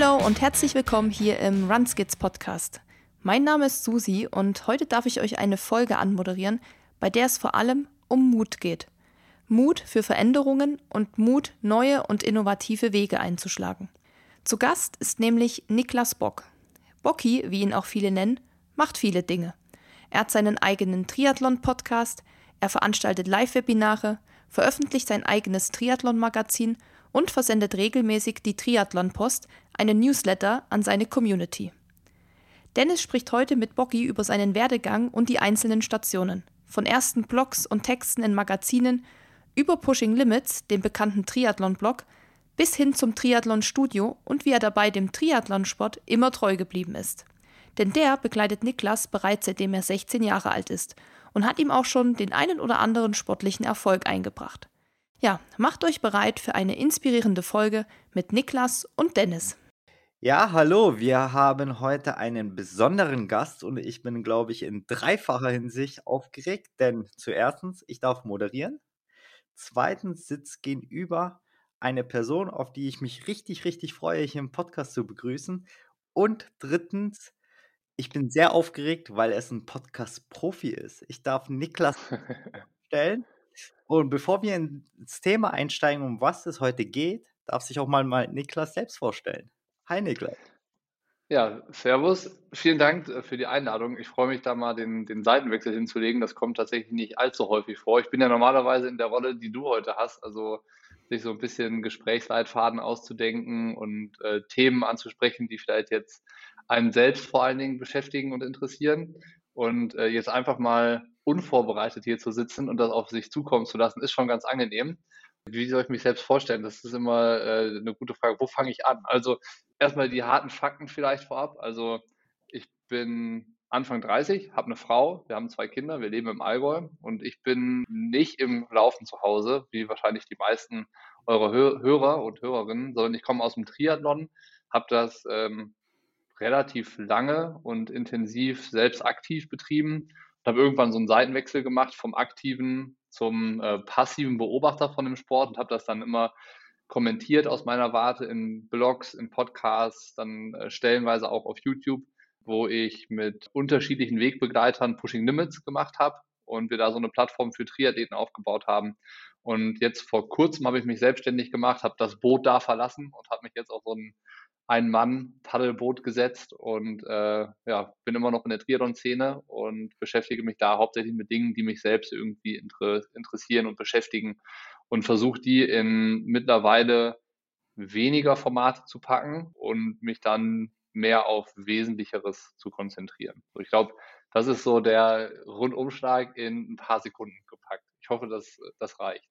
Hallo und herzlich willkommen hier im Runskits Podcast. Mein Name ist Susi und heute darf ich euch eine Folge anmoderieren, bei der es vor allem um Mut geht. Mut für Veränderungen und Mut, neue und innovative Wege einzuschlagen. Zu Gast ist nämlich Niklas Bock. Bocki, wie ihn auch viele nennen, macht viele Dinge. Er hat seinen eigenen Triathlon-Podcast, er veranstaltet Live-Webinare, veröffentlicht sein eigenes Triathlon-Magazin und versendet regelmäßig die Triathlon-Post, eine Newsletter an seine Community. Dennis spricht heute mit Bocki über seinen Werdegang und die einzelnen Stationen. Von ersten Blogs und Texten in Magazinen über Pushing Limits, dem bekannten Triathlon-Blog, bis hin zum Triathlon-Studio und wie er dabei dem Triathlonsport immer treu geblieben ist. Denn der begleitet Niklas bereits seitdem er 16 Jahre alt ist und hat ihm auch schon den einen oder anderen sportlichen Erfolg eingebracht. Ja, macht euch bereit für eine inspirierende Folge mit Niklas und Dennis. Ja, hallo, wir haben heute einen besonderen Gast und ich bin, glaube ich, in dreifacher Hinsicht aufgeregt, denn zuerstens, ich darf moderieren. Zweitens sitzt gegenüber eine Person, auf die ich mich richtig, richtig freue, hier im Podcast zu begrüßen. Und drittens, ich bin sehr aufgeregt, weil es ein Podcast-Profi ist. Ich darf Niklas stellen. Und bevor wir ins Thema einsteigen, um was es heute geht, darf sich auch mal, mal Niklas selbst vorstellen. Hi Niklas. Ja, Servus. Vielen Dank äh, für die Einladung. Ich freue mich da mal den, den Seitenwechsel hinzulegen. Das kommt tatsächlich nicht allzu häufig vor. Ich bin ja normalerweise in der Rolle, die du heute hast, also sich so ein bisschen Gesprächsleitfaden auszudenken und äh, Themen anzusprechen, die vielleicht jetzt einen selbst vor allen Dingen beschäftigen und interessieren. Und äh, jetzt einfach mal unvorbereitet hier zu sitzen und das auf sich zukommen zu lassen, ist schon ganz angenehm. Wie soll ich mich selbst vorstellen? Das ist immer äh, eine gute Frage. Wo fange ich an? Also erstmal die harten Fakten vielleicht vorab. Also ich bin Anfang 30, habe eine Frau, wir haben zwei Kinder, wir leben im Allgäu und ich bin nicht im Laufen zu Hause, wie wahrscheinlich die meisten eurer Hörer und Hörerinnen, sondern ich komme aus dem Triathlon, habe das ähm, relativ lange und intensiv selbst aktiv betrieben und habe irgendwann so einen Seitenwechsel gemacht vom aktiven zum äh, passiven Beobachter von dem Sport und habe das dann immer kommentiert aus meiner Warte in Blogs, in Podcasts, dann äh, stellenweise auch auf YouTube, wo ich mit unterschiedlichen Wegbegleitern Pushing Limits gemacht habe und wir da so eine Plattform für Triathleten aufgebaut haben. Und jetzt vor kurzem habe ich mich selbstständig gemacht, habe das Boot da verlassen und habe mich jetzt auf so ein ein-Mann-Paddelboot gesetzt und äh, ja, bin immer noch in der Triathlon-Szene und beschäftige mich da hauptsächlich mit Dingen, die mich selbst irgendwie inter interessieren und beschäftigen und versuche die in mittlerweile weniger Formate zu packen und mich dann mehr auf Wesentlicheres zu konzentrieren. Ich glaube, das ist so der Rundumschlag in ein paar Sekunden gepackt. Ich hoffe, dass das reicht.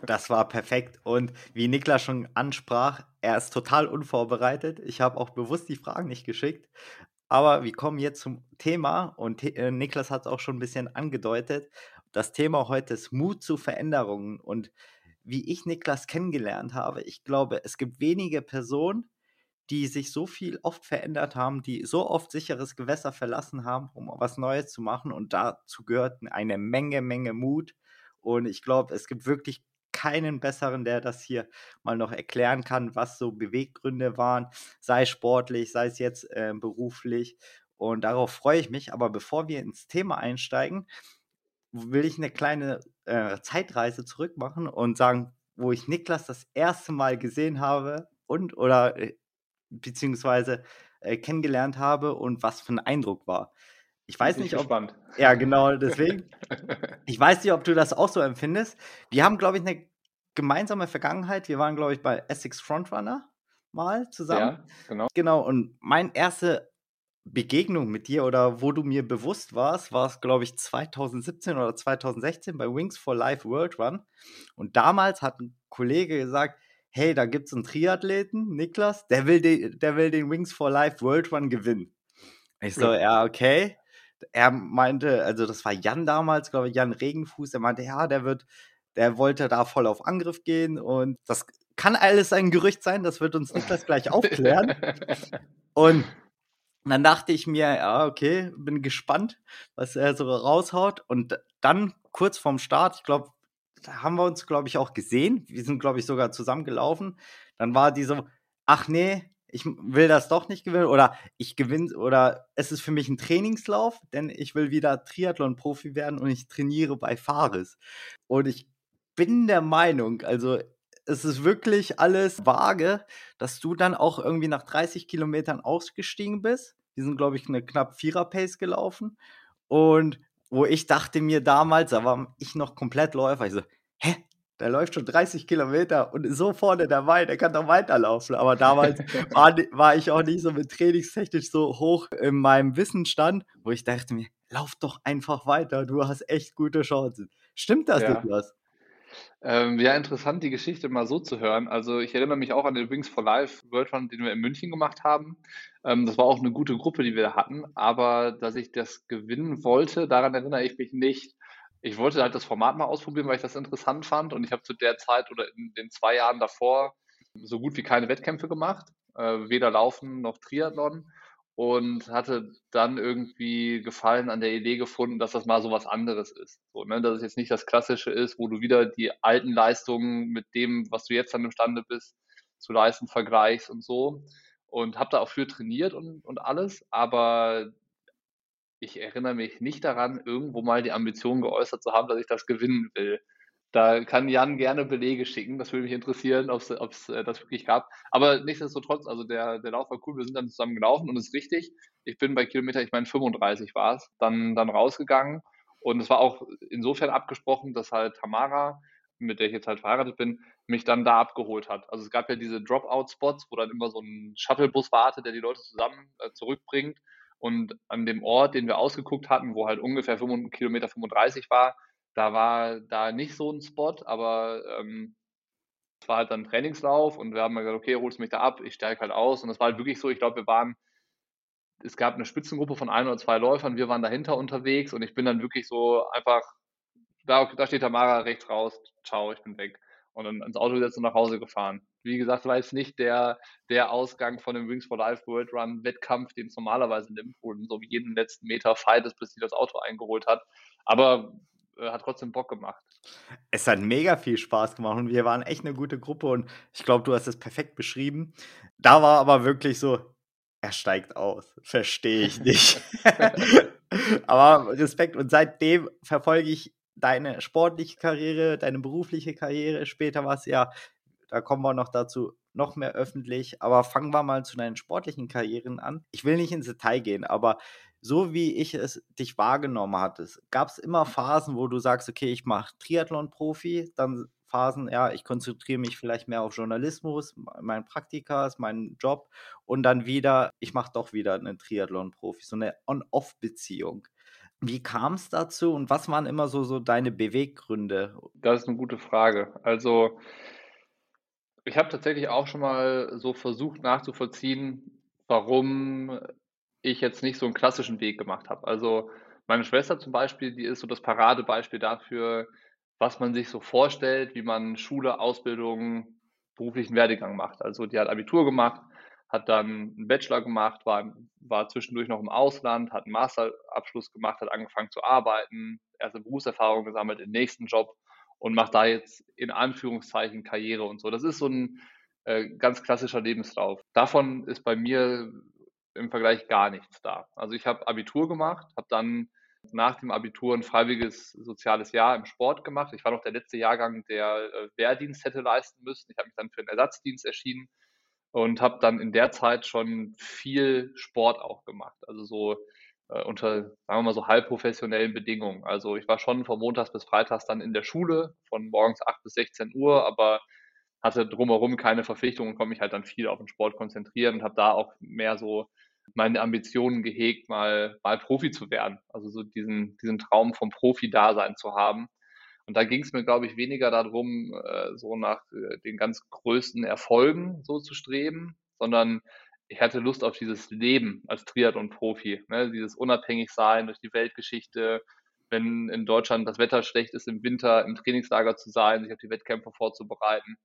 Das war perfekt. Und wie Niklas schon ansprach, er ist total unvorbereitet. Ich habe auch bewusst die Fragen nicht geschickt. Aber wir kommen jetzt zum Thema und äh, Niklas hat es auch schon ein bisschen angedeutet. Das Thema heute ist Mut zu Veränderungen. Und wie ich Niklas kennengelernt habe, ich glaube, es gibt wenige Personen, die sich so viel oft verändert haben, die so oft sicheres Gewässer verlassen haben, um was Neues zu machen. Und dazu gehört eine Menge, Menge Mut. Und ich glaube, es gibt wirklich keinen besseren, der das hier mal noch erklären kann, was so Beweggründe waren, sei sportlich, sei es jetzt äh, beruflich. Und darauf freue ich mich. Aber bevor wir ins Thema einsteigen, will ich eine kleine äh, Zeitreise zurück machen und sagen, wo ich Niklas das erste Mal gesehen habe und oder äh, beziehungsweise äh, kennengelernt habe und was für ein Eindruck war. Ich weiß nicht, ob. Gespannt. Ja, genau, deswegen. ich weiß nicht, ob du das auch so empfindest. Wir haben, glaube ich, eine gemeinsame Vergangenheit. Wir waren, glaube ich, bei Essex Frontrunner mal zusammen. Ja, genau. Genau, und meine erste Begegnung mit dir oder wo du mir bewusst warst, war es, glaube ich, 2017 oder 2016 bei Wings for Life World Run. Und damals hat ein Kollege gesagt, hey, da gibt es einen Triathleten, Niklas, der will, den, der will den Wings for Life World Run gewinnen. Ich so, ja, okay er meinte, also das war Jan damals, glaube ich, Jan Regenfuß, der meinte, ja, der wird, der wollte da voll auf Angriff gehen und das kann alles ein Gerücht sein, das wird uns Niklas gleich aufklären. und dann dachte ich mir, ja, okay, bin gespannt, was er so raushaut. Und dann kurz vorm Start, ich glaube, da haben wir uns, glaube ich, auch gesehen. Wir sind, glaube ich, sogar zusammen gelaufen. Dann war die so, ach nee, ich will das doch nicht gewinnen oder ich gewinne oder es ist für mich ein Trainingslauf, denn ich will wieder Triathlon-Profi werden und ich trainiere bei Fares. Und ich bin der Meinung, also es ist wirklich alles vage, dass du dann auch irgendwie nach 30 Kilometern ausgestiegen bist. Die sind, glaube ich, eine knapp Vierer-Pace gelaufen. Und wo ich dachte mir damals, da war ich noch komplett Läufer, ich so, hä, der läuft schon 30 Kilometer und ist so vorne dabei, der kann doch weiterlaufen. Aber damals war, war, ich auch nicht so mit trainingstechnisch so hoch in meinem Wissensstand, wo ich dachte mir, lauf doch einfach weiter, du hast echt gute Chancen. Stimmt das, ja. Niklas? Ähm, ja, interessant, die Geschichte mal so zu hören. Also ich erinnere mich auch an den Wings for Life World Run, den wir in München gemacht haben. Ähm, das war auch eine gute Gruppe, die wir da hatten. Aber dass ich das gewinnen wollte, daran erinnere ich mich nicht. Ich wollte halt das Format mal ausprobieren, weil ich das interessant fand. Und ich habe zu der Zeit oder in den zwei Jahren davor so gut wie keine Wettkämpfe gemacht. Äh, weder Laufen noch Triathlon und hatte dann irgendwie Gefallen an der Idee gefunden, dass das mal so was anderes ist. So, ne? Dass es jetzt nicht das Klassische ist, wo du wieder die alten Leistungen mit dem, was du jetzt dann imstande bist, zu leisten, vergleichst und so. Und habe da auch für trainiert und, und alles, aber ich erinnere mich nicht daran, irgendwo mal die Ambition geäußert zu haben, dass ich das gewinnen will. Da kann Jan gerne Belege schicken. Das würde mich interessieren, ob es äh, das wirklich gab. Aber nichtsdestotrotz, also der, der Lauf war cool. Wir sind dann zusammen gelaufen und es ist richtig. Ich bin bei Kilometer, ich meine 35 war es, dann, dann rausgegangen. Und es war auch insofern abgesprochen, dass halt Tamara, mit der ich jetzt halt verheiratet bin, mich dann da abgeholt hat. Also es gab ja diese Dropout-Spots, wo dann immer so ein Shuttlebus wartet, der die Leute zusammen äh, zurückbringt. Und an dem Ort, den wir ausgeguckt hatten, wo halt ungefähr 5, Kilometer 35 war, da war da nicht so ein Spot, aber ähm, es war halt dann Trainingslauf und wir haben gesagt, okay, holst mich da ab, ich steige halt aus. Und es war halt wirklich so, ich glaube, wir waren, es gab eine Spitzengruppe von ein oder zwei Läufern, wir waren dahinter unterwegs und ich bin dann wirklich so einfach, da, da steht Tamara rechts raus, ciao, ich bin weg. Und dann ins Auto gesetzt und nach Hause gefahren. Wie gesagt, war jetzt nicht der, der Ausgang von dem Wings for Life World Run Wettkampf, den es normalerweise nimmt, wo so wie jeden letzten Meter Fight ist, bis sie das Auto eingeholt hat. Aber äh, hat trotzdem Bock gemacht. Es hat mega viel Spaß gemacht und wir waren echt eine gute Gruppe und ich glaube, du hast es perfekt beschrieben. Da war aber wirklich so, er steigt aus, verstehe ich nicht. aber Respekt und seitdem verfolge ich deine sportliche Karriere, deine berufliche Karriere. Später war es ja, da kommen wir noch dazu, noch mehr öffentlich. Aber fangen wir mal zu deinen sportlichen Karrieren an. Ich will nicht ins Detail gehen, aber so wie ich es dich wahrgenommen hattest, gab es immer Phasen, wo du sagst, okay, ich mache Triathlon-Profi, dann Phasen, ja, ich konzentriere mich vielleicht mehr auf Journalismus, mein Praktika, mein Job und dann wieder, ich mache doch wieder einen Triathlon-Profi, so eine On-Off-Beziehung. Wie kam es dazu und was waren immer so, so deine Beweggründe? Das ist eine gute Frage. Also, ich habe tatsächlich auch schon mal so versucht nachzuvollziehen, warum ich jetzt nicht so einen klassischen Weg gemacht habe. Also meine Schwester zum Beispiel, die ist so das Paradebeispiel dafür, was man sich so vorstellt, wie man Schule, Ausbildung, beruflichen Werdegang macht. Also die hat Abitur gemacht, hat dann einen Bachelor gemacht, war, war zwischendurch noch im Ausland, hat einen Masterabschluss gemacht, hat angefangen zu arbeiten, erste Berufserfahrung gesammelt, den nächsten Job und macht da jetzt in Anführungszeichen Karriere und so. Das ist so ein äh, ganz klassischer Lebenslauf. Davon ist bei mir im Vergleich gar nichts da. Also ich habe Abitur gemacht, habe dann nach dem Abitur ein freiwilliges soziales Jahr im Sport gemacht. Ich war noch der letzte Jahrgang, der äh, Wehrdienst hätte leisten müssen. Ich habe mich dann für einen Ersatzdienst erschienen und habe dann in der Zeit schon viel Sport auch gemacht. Also so äh, unter, sagen wir mal so halbprofessionellen Bedingungen. Also ich war schon von Montags bis Freitags dann in der Schule, von morgens 8 bis 16 Uhr, aber hatte drumherum keine Verpflichtungen und konnte mich halt dann viel auf den Sport konzentrieren und habe da auch mehr so meine Ambitionen gehegt, mal, mal Profi zu werden. Also so diesen, diesen Traum vom Profi-Dasein zu haben. Und da ging es mir, glaube ich, weniger darum, äh, so nach äh, den ganz größten Erfolgen so zu streben, sondern ich hatte Lust auf dieses Leben als Triathlon-Profi, ne? dieses Unabhängigsein durch die Weltgeschichte, wenn in Deutschland das Wetter schlecht ist, im Winter im Trainingslager zu sein, sich auf die Wettkämpfe vorzubereiten.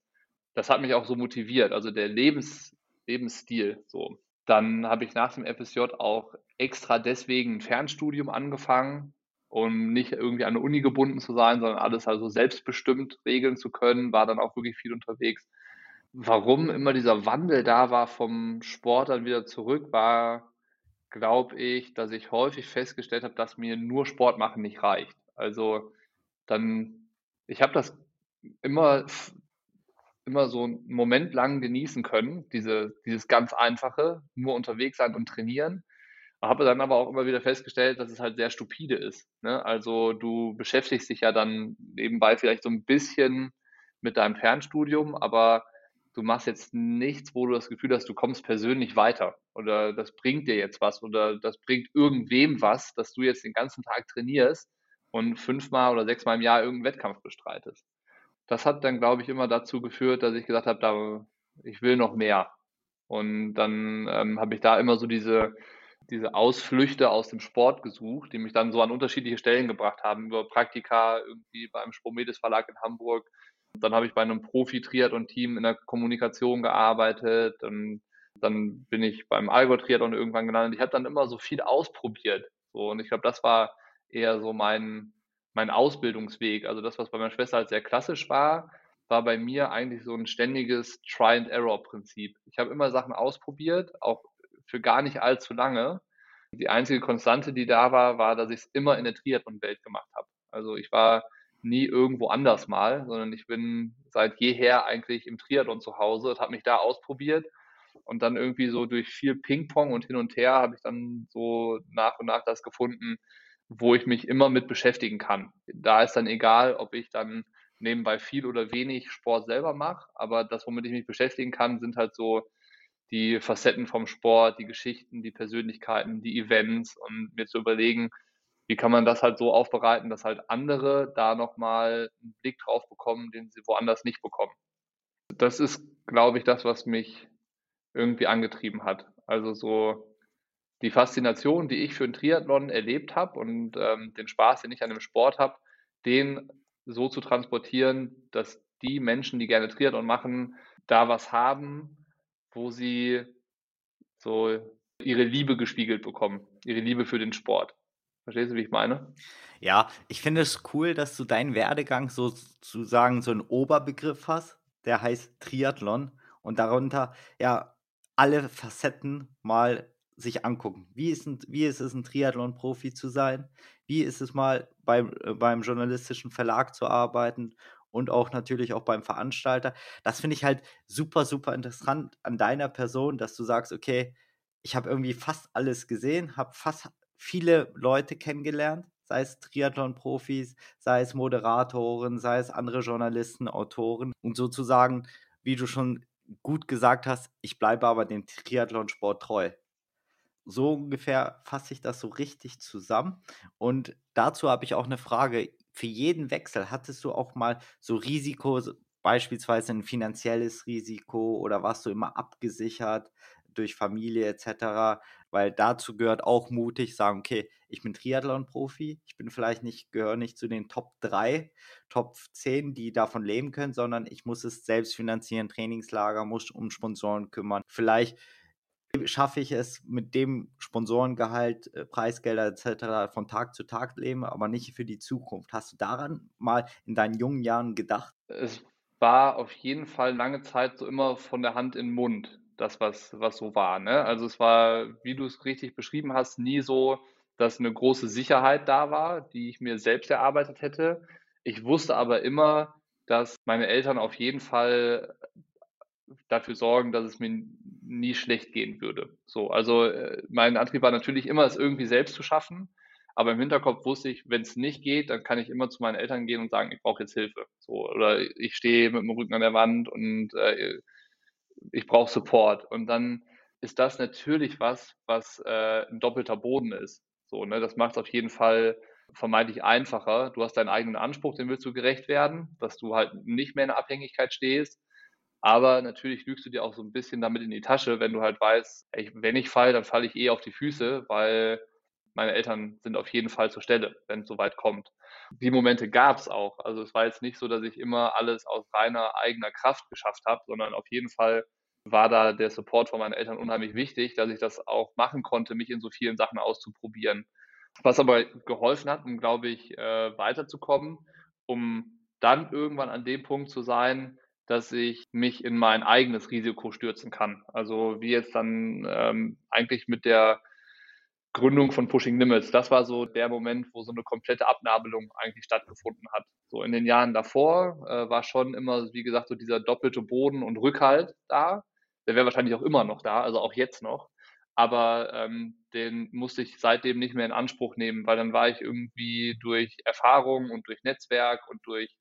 Das hat mich auch so motiviert, also der Lebens, Lebensstil so. Dann habe ich nach dem FSJ auch extra deswegen ein Fernstudium angefangen, um nicht irgendwie an eine Uni gebunden zu sein, sondern alles also selbstbestimmt regeln zu können, war dann auch wirklich viel unterwegs. Warum immer dieser Wandel da war vom Sport dann wieder zurück, war, glaube ich, dass ich häufig festgestellt habe, dass mir nur Sport machen nicht reicht. Also dann, ich habe das immer, immer so einen Moment lang genießen können, diese, dieses ganz einfache, nur unterwegs sein und trainieren. Habe dann aber auch immer wieder festgestellt, dass es halt sehr stupide ist. Ne? Also du beschäftigst dich ja dann nebenbei vielleicht so ein bisschen mit deinem Fernstudium, aber du machst jetzt nichts, wo du das Gefühl hast, du kommst persönlich weiter oder das bringt dir jetzt was oder das bringt irgendwem was, dass du jetzt den ganzen Tag trainierst und fünfmal oder sechsmal im Jahr irgendeinen Wettkampf bestreitest. Das hat dann, glaube ich, immer dazu geführt, dass ich gesagt habe, da, ich will noch mehr. Und dann ähm, habe ich da immer so diese, diese Ausflüchte aus dem Sport gesucht, die mich dann so an unterschiedliche Stellen gebracht haben, über Praktika irgendwie beim Spomedes Verlag in Hamburg, dann habe ich bei einem Profi-Triathlon-Team in der Kommunikation gearbeitet und dann bin ich beim Allgäu-Triathlon irgendwann gelandet. Ich habe dann immer so viel ausprobiert. So, und ich glaube, das war eher so mein, mein Ausbildungsweg. Also das, was bei meiner Schwester halt sehr klassisch war, war bei mir eigentlich so ein ständiges Try-and-Error-Prinzip. Ich habe immer Sachen ausprobiert, auch für gar nicht allzu lange. Die einzige Konstante, die da war, war, dass ich es immer in der Triathlon-Welt gemacht habe. Also ich war nie irgendwo anders mal, sondern ich bin seit jeher eigentlich im Triathlon zu Hause, habe mich da ausprobiert und dann irgendwie so durch viel Ping-Pong und hin und her habe ich dann so nach und nach das gefunden, wo ich mich immer mit beschäftigen kann. Da ist dann egal, ob ich dann nebenbei viel oder wenig Sport selber mache, aber das, womit ich mich beschäftigen kann, sind halt so die Facetten vom Sport, die Geschichten, die Persönlichkeiten, die Events und mir zu überlegen, wie kann man das halt so aufbereiten, dass halt andere da nochmal einen Blick drauf bekommen, den sie woanders nicht bekommen. Das ist, glaube ich, das, was mich irgendwie angetrieben hat. Also so die Faszination, die ich für den Triathlon erlebt habe und ähm, den Spaß, den ich an dem Sport habe, den so zu transportieren, dass die Menschen, die gerne Triathlon machen, da was haben, wo sie so ihre Liebe gespiegelt bekommen, ihre Liebe für den Sport. Verstehst du, wie ich meine? Ja, ich finde es cool, dass du deinen Werdegang sozusagen so einen Oberbegriff hast, der heißt Triathlon und darunter ja alle Facetten mal sich angucken. Wie ist, ein, wie ist es, ein Triathlon-Profi zu sein? Wie ist es mal beim, äh, beim journalistischen Verlag zu arbeiten und auch natürlich auch beim Veranstalter? Das finde ich halt super, super interessant an deiner Person, dass du sagst, okay, ich habe irgendwie fast alles gesehen, habe fast viele Leute kennengelernt, sei es Triathlon-Profis, sei es Moderatoren, sei es andere Journalisten, Autoren und sozusagen, wie du schon gut gesagt hast, ich bleibe aber dem Triathlonsport treu. So ungefähr fasse ich das so richtig zusammen. Und dazu habe ich auch eine Frage. Für jeden Wechsel hattest du auch mal so Risiko, beispielsweise ein finanzielles Risiko oder warst du immer abgesichert durch Familie etc weil dazu gehört auch mutig sagen, okay, ich bin Triathlon-Profi, ich bin vielleicht nicht, gehöre nicht zu den Top 3, Top 10, die davon leben können, sondern ich muss es selbst finanzieren, Trainingslager, muss um Sponsoren kümmern. Vielleicht schaffe ich es mit dem Sponsorengehalt, äh, Preisgelder etc. von Tag zu Tag leben, aber nicht für die Zukunft. Hast du daran mal in deinen jungen Jahren gedacht? Es war auf jeden Fall lange Zeit so immer von der Hand in den Mund das, was, was so war. Ne? Also es war, wie du es richtig beschrieben hast, nie so, dass eine große Sicherheit da war, die ich mir selbst erarbeitet hätte. Ich wusste aber immer, dass meine Eltern auf jeden Fall dafür sorgen, dass es mir nie schlecht gehen würde. So, also äh, mein Antrieb war natürlich immer, es irgendwie selbst zu schaffen. Aber im Hinterkopf wusste ich, wenn es nicht geht, dann kann ich immer zu meinen Eltern gehen und sagen, ich brauche jetzt Hilfe. So, oder ich stehe mit dem Rücken an der Wand und äh, ich brauche Support. Und dann ist das natürlich was, was äh, ein doppelter Boden ist. So, ne? Das macht es auf jeden Fall vermeintlich einfacher. Du hast deinen eigenen Anspruch, dem willst du gerecht werden, dass du halt nicht mehr in der Abhängigkeit stehst. Aber natürlich lügst du dir auch so ein bisschen damit in die Tasche, wenn du halt weißt, ey, wenn ich falle, dann falle ich eh auf die Füße, weil meine Eltern sind auf jeden Fall zur Stelle, wenn es soweit kommt. Die Momente gab es auch. Also es war jetzt nicht so, dass ich immer alles aus reiner eigener Kraft geschafft habe, sondern auf jeden Fall war da der Support von meinen Eltern unheimlich wichtig, dass ich das auch machen konnte, mich in so vielen Sachen auszuprobieren. Was aber geholfen hat, um, glaube ich, äh, weiterzukommen, um dann irgendwann an dem Punkt zu sein, dass ich mich in mein eigenes Risiko stürzen kann. Also wie jetzt dann ähm, eigentlich mit der Gründung von Pushing Limits. Das war so der Moment, wo so eine komplette Abnabelung eigentlich stattgefunden hat. So in den Jahren davor äh, war schon immer, wie gesagt, so dieser doppelte Boden und Rückhalt da. Der wäre wahrscheinlich auch immer noch da, also auch jetzt noch. Aber ähm, den musste ich seitdem nicht mehr in Anspruch nehmen, weil dann war ich irgendwie durch Erfahrung und durch Netzwerk und durch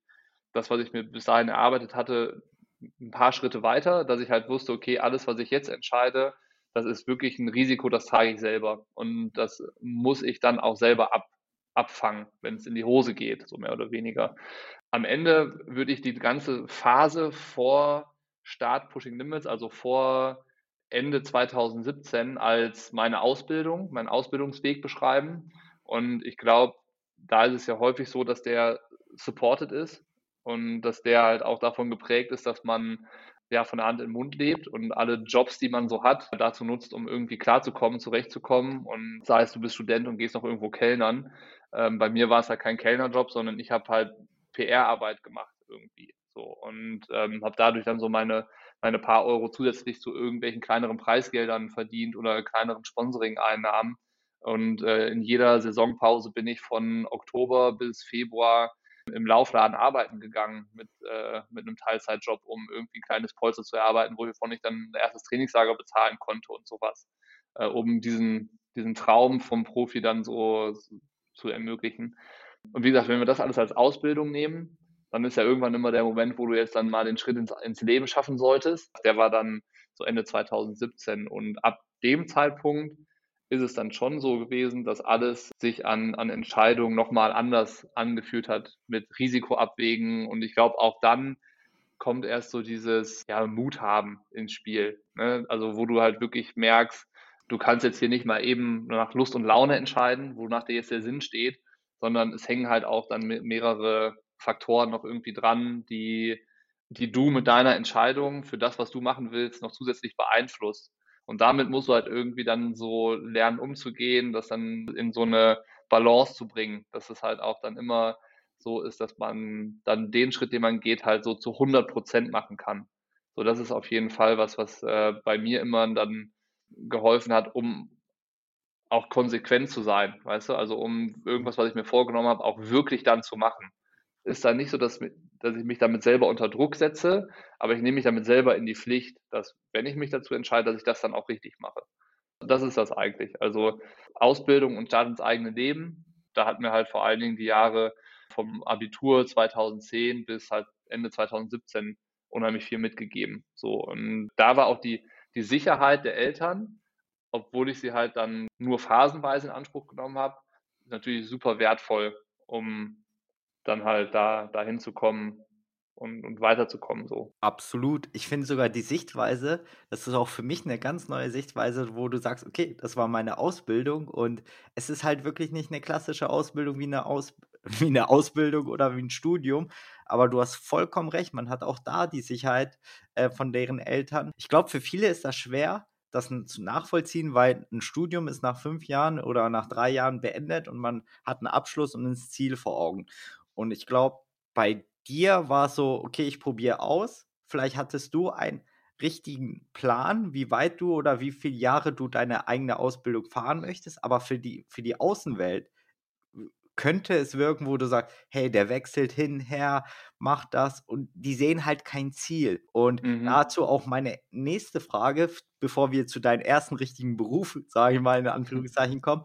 das, was ich mir bis dahin erarbeitet hatte, ein paar Schritte weiter, dass ich halt wusste, okay, alles, was ich jetzt entscheide, das ist wirklich ein Risiko, das trage ich selber. Und das muss ich dann auch selber ab, abfangen, wenn es in die Hose geht, so mehr oder weniger. Am Ende würde ich die ganze Phase vor Start Pushing Limits, also vor Ende 2017 als meine Ausbildung, meinen Ausbildungsweg beschreiben. Und ich glaube, da ist es ja häufig so, dass der supported ist und dass der halt auch davon geprägt ist, dass man ja von der Hand in den Mund lebt und alle Jobs, die man so hat, dazu nutzt, um irgendwie klarzukommen, zurechtzukommen. Und sei es, du bist Student und gehst noch irgendwo Kellnern. Ähm, bei mir war es halt kein Kellnerjob, sondern ich habe halt PR-Arbeit gemacht irgendwie. So und ähm, habe dadurch dann so meine meine paar Euro zusätzlich zu irgendwelchen kleineren Preisgeldern verdient oder kleineren Sponsoring-Einnahmen. Und äh, in jeder Saisonpause bin ich von Oktober bis Februar im Laufladen arbeiten gegangen mit, äh, mit einem Teilzeitjob, um irgendwie ein kleines Polster zu erarbeiten, wovon ich dann ein erstes Trainingslager bezahlen konnte und sowas, äh, um diesen, diesen Traum vom Profi dann so zu ermöglichen. Und wie gesagt, wenn wir das alles als Ausbildung nehmen, dann ist ja irgendwann immer der Moment, wo du jetzt dann mal den Schritt ins, ins Leben schaffen solltest. Der war dann so Ende 2017 und ab dem Zeitpunkt ist es dann schon so gewesen, dass alles sich an, an Entscheidungen nochmal anders angefühlt hat mit Risikoabwägen. Und ich glaube, auch dann kommt erst so dieses ja, Mut haben ins Spiel. Ne? Also wo du halt wirklich merkst, du kannst jetzt hier nicht mal eben nach Lust und Laune entscheiden, wonach dir jetzt der Sinn steht, sondern es hängen halt auch dann mehrere Faktoren noch irgendwie dran, die, die du mit deiner Entscheidung für das, was du machen willst, noch zusätzlich beeinflusst. Und damit musst du halt irgendwie dann so lernen umzugehen, das dann in so eine Balance zu bringen, dass es halt auch dann immer so ist, dass man dann den Schritt, den man geht, halt so zu 100 Prozent machen kann. So, das ist auf jeden Fall was, was äh, bei mir immer dann geholfen hat, um auch konsequent zu sein, weißt du, also um irgendwas, was ich mir vorgenommen habe, auch wirklich dann zu machen ist dann nicht so, dass, dass ich mich damit selber unter Druck setze, aber ich nehme mich damit selber in die Pflicht, dass wenn ich mich dazu entscheide, dass ich das dann auch richtig mache. Das ist das eigentlich. Also Ausbildung und Start ins eigene Leben, da hat mir halt vor allen Dingen die Jahre vom Abitur 2010 bis halt Ende 2017 unheimlich viel mitgegeben. So und da war auch die die Sicherheit der Eltern, obwohl ich sie halt dann nur phasenweise in Anspruch genommen habe, natürlich super wertvoll, um dann halt da dahin zu kommen und, und weiterzukommen so. Absolut. Ich finde sogar die Sichtweise, das ist auch für mich eine ganz neue Sichtweise, wo du sagst, okay, das war meine Ausbildung und es ist halt wirklich nicht eine klassische Ausbildung wie eine, Aus, wie eine Ausbildung oder wie ein Studium, aber du hast vollkommen recht, man hat auch da die Sicherheit äh, von deren Eltern. Ich glaube, für viele ist das schwer, das zu nachvollziehen, weil ein Studium ist nach fünf Jahren oder nach drei Jahren beendet und man hat einen Abschluss und ein Ziel vor Augen. Und ich glaube, bei dir war es so, okay, ich probiere aus. Vielleicht hattest du einen richtigen Plan, wie weit du oder wie viele Jahre du deine eigene Ausbildung fahren möchtest, aber für die, für die Außenwelt könnte es wirken, wo du sagst, hey, der wechselt hin, her, macht das und die sehen halt kein Ziel. Und mhm. dazu auch meine nächste Frage, bevor wir zu deinem ersten richtigen Beruf, sage ich mal in Anführungszeichen, kommen.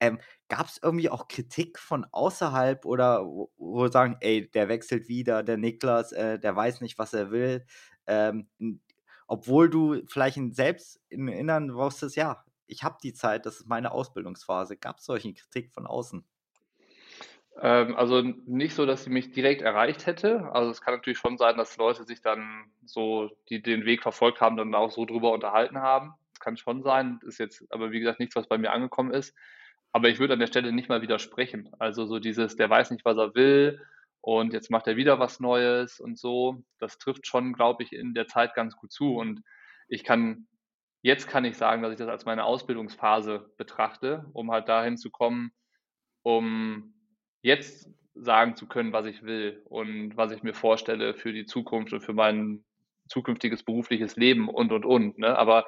Ähm, Gab es irgendwie auch Kritik von außerhalb oder wo, wo sagen, ey, der wechselt wieder, der Niklas, äh, der weiß nicht, was er will. Ähm, obwohl du vielleicht selbst im Inneren wusstest, ja, ich habe die Zeit, das ist meine Ausbildungsphase. Gab es solche Kritik von außen? Ähm, also nicht so, dass sie mich direkt erreicht hätte. Also es kann natürlich schon sein, dass Leute sich dann so, die den Weg verfolgt haben, dann auch so drüber unterhalten haben. Das kann schon sein, ist jetzt aber wie gesagt nichts, was bei mir angekommen ist. Aber ich würde an der Stelle nicht mal widersprechen. Also so dieses, der weiß nicht, was er will und jetzt macht er wieder was Neues und so. Das trifft schon, glaube ich, in der Zeit ganz gut zu. Und ich kann, jetzt kann ich sagen, dass ich das als meine Ausbildungsphase betrachte, um halt dahin zu kommen, um jetzt sagen zu können, was ich will und was ich mir vorstelle für die Zukunft und für mein zukünftiges berufliches Leben und, und, und. Ne? Aber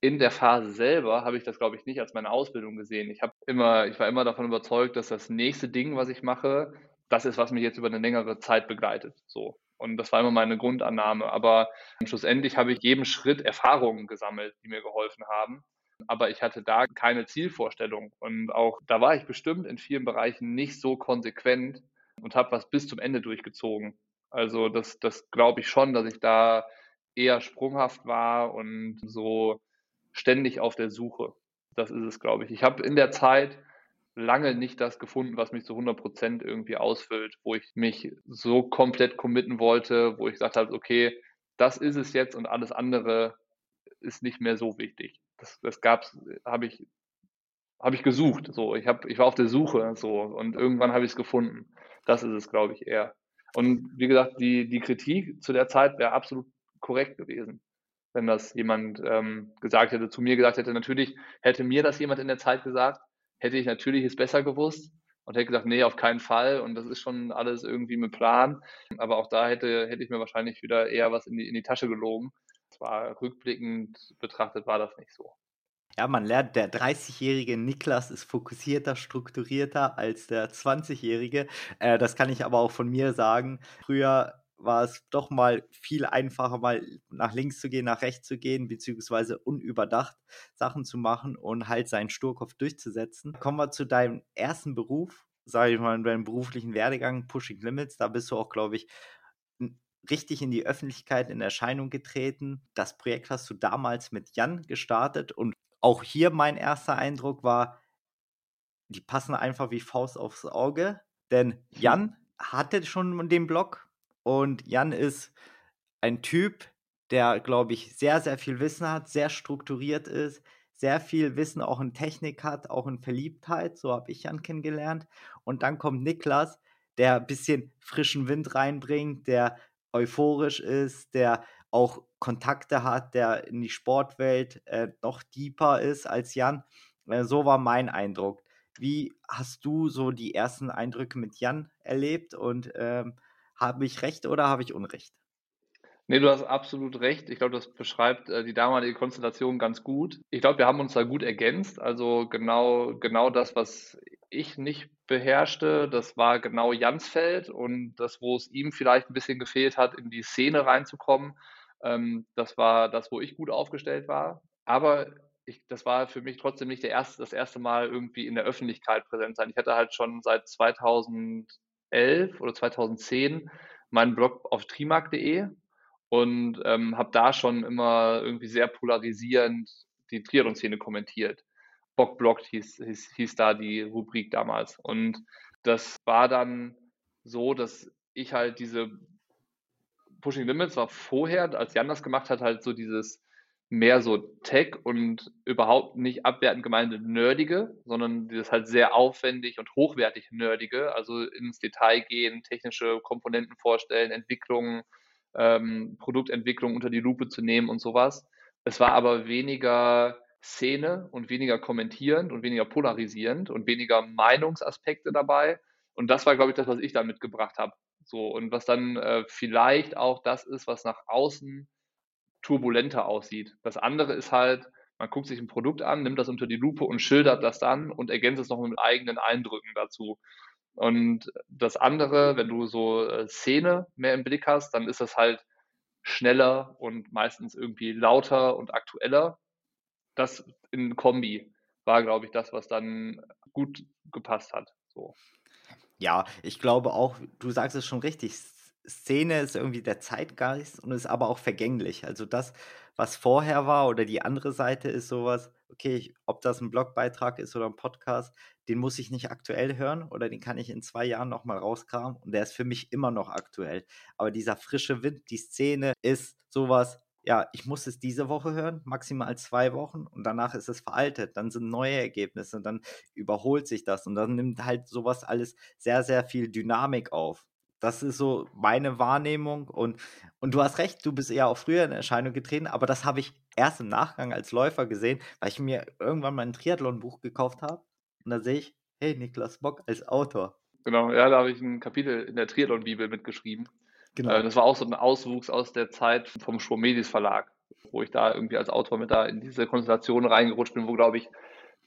in der Phase selber habe ich das, glaube ich, nicht als meine Ausbildung gesehen. Ich habe immer, ich war immer davon überzeugt, dass das nächste Ding, was ich mache, das ist, was mich jetzt über eine längere Zeit begleitet. So. Und das war immer meine Grundannahme. Aber schlussendlich habe ich jedem Schritt Erfahrungen gesammelt, die mir geholfen haben. Aber ich hatte da keine Zielvorstellung. Und auch da war ich bestimmt in vielen Bereichen nicht so konsequent und habe was bis zum Ende durchgezogen. Also das, das glaube ich schon, dass ich da eher sprunghaft war und so ständig auf der Suche. Das ist es, glaube ich. Ich habe in der Zeit lange nicht das gefunden, was mich zu 100 Prozent irgendwie ausfüllt, wo ich mich so komplett committen wollte, wo ich gesagt habe, okay, das ist es jetzt und alles andere ist nicht mehr so wichtig. Das, das gab's, habe ich, habe ich gesucht. So, ich habe, ich war auf der Suche so und irgendwann habe ich es gefunden. Das ist es, glaube ich, eher. Und wie gesagt, die, die Kritik zu der Zeit wäre absolut korrekt gewesen wenn das jemand ähm, gesagt hätte, zu mir gesagt hätte. Natürlich hätte mir das jemand in der Zeit gesagt, hätte ich natürlich es besser gewusst und hätte gesagt, nee, auf keinen Fall und das ist schon alles irgendwie mit Plan. Aber auch da hätte, hätte ich mir wahrscheinlich wieder eher was in die, in die Tasche gelogen. Zwar rückblickend betrachtet war das nicht so. Ja, man lernt, der 30-jährige Niklas ist fokussierter, strukturierter als der 20-jährige. Äh, das kann ich aber auch von mir sagen. Früher war es doch mal viel einfacher, mal nach links zu gehen, nach rechts zu gehen, beziehungsweise unüberdacht Sachen zu machen und halt seinen Sturkopf durchzusetzen. Kommen wir zu deinem ersten Beruf, sage ich mal, deinem beruflichen Werdegang, Pushing Limits. Da bist du auch, glaube ich, richtig in die Öffentlichkeit in Erscheinung getreten. Das Projekt hast du damals mit Jan gestartet und auch hier mein erster Eindruck war, die passen einfach wie Faust aufs Auge, denn hm. Jan hatte schon den Blog und Jan ist ein Typ, der, glaube ich, sehr, sehr viel Wissen hat, sehr strukturiert ist, sehr viel Wissen auch in Technik hat, auch in Verliebtheit. So habe ich Jan kennengelernt. Und dann kommt Niklas, der ein bisschen frischen Wind reinbringt, der euphorisch ist, der auch Kontakte hat, der in die Sportwelt äh, noch deeper ist als Jan. Äh, so war mein Eindruck. Wie hast du so die ersten Eindrücke mit Jan erlebt und ähm, habe ich recht oder habe ich Unrecht? Nee, du hast absolut recht. Ich glaube, das beschreibt äh, die damalige Konstellation ganz gut. Ich glaube, wir haben uns da gut ergänzt. Also genau, genau das, was ich nicht beherrschte, das war genau Jans Feld und das, wo es ihm vielleicht ein bisschen gefehlt hat, in die Szene reinzukommen, ähm, das war das, wo ich gut aufgestellt war. Aber ich, das war für mich trotzdem nicht erste, das erste Mal irgendwie in der Öffentlichkeit präsent sein. Ich hatte halt schon seit 2000 2011 oder 2010 meinen Blog auf trimark.de und ähm, habe da schon immer irgendwie sehr polarisierend die Triathlon-Szene kommentiert. Bockblog hieß, hieß, hieß da die Rubrik damals. Und das war dann so, dass ich halt diese Pushing Limits war vorher, als Jan das gemacht hat, halt so dieses mehr so Tech und überhaupt nicht abwertend gemeinte Nerdige, sondern das halt sehr aufwendig und hochwertig Nerdige, also ins Detail gehen, technische Komponenten vorstellen, Entwicklungen, ähm, Produktentwicklung unter die Lupe zu nehmen und sowas. Es war aber weniger Szene und weniger kommentierend und weniger polarisierend und weniger Meinungsaspekte dabei. Und das war, glaube ich, das, was ich da mitgebracht habe. So, und was dann äh, vielleicht auch das ist, was nach außen turbulenter aussieht. Das andere ist halt, man guckt sich ein Produkt an, nimmt das unter die Lupe und schildert das dann und ergänzt es noch mit eigenen Eindrücken dazu. Und das andere, wenn du so äh, Szene mehr im Blick hast, dann ist das halt schneller und meistens irgendwie lauter und aktueller. Das in Kombi war, glaube ich, das, was dann gut gepasst hat. So. Ja, ich glaube auch, du sagst es schon richtig, Szene ist irgendwie der Zeitgeist und ist aber auch vergänglich. Also das, was vorher war oder die andere Seite ist sowas, okay, ob das ein Blogbeitrag ist oder ein Podcast, den muss ich nicht aktuell hören oder den kann ich in zwei Jahren nochmal rauskramen und der ist für mich immer noch aktuell. Aber dieser frische Wind, die Szene ist sowas, ja, ich muss es diese Woche hören, maximal zwei Wochen und danach ist es veraltet. Dann sind neue Ergebnisse, dann überholt sich das und dann nimmt halt sowas alles sehr, sehr viel Dynamik auf. Das ist so meine Wahrnehmung. Und, und du hast recht, du bist eher auch früher in Erscheinung getreten, aber das habe ich erst im Nachgang als Läufer gesehen, weil ich mir irgendwann mal ein Triathlon-Buch gekauft habe. Und da sehe ich, hey, Niklas Bock als Autor. Genau, ja, da habe ich ein Kapitel in der Triathlon-Bibel mitgeschrieben. Genau. Äh, das war auch so ein Auswuchs aus der Zeit vom Schwomedis Verlag, wo ich da irgendwie als Autor mit da in diese Konstellation reingerutscht bin, wo, glaube ich,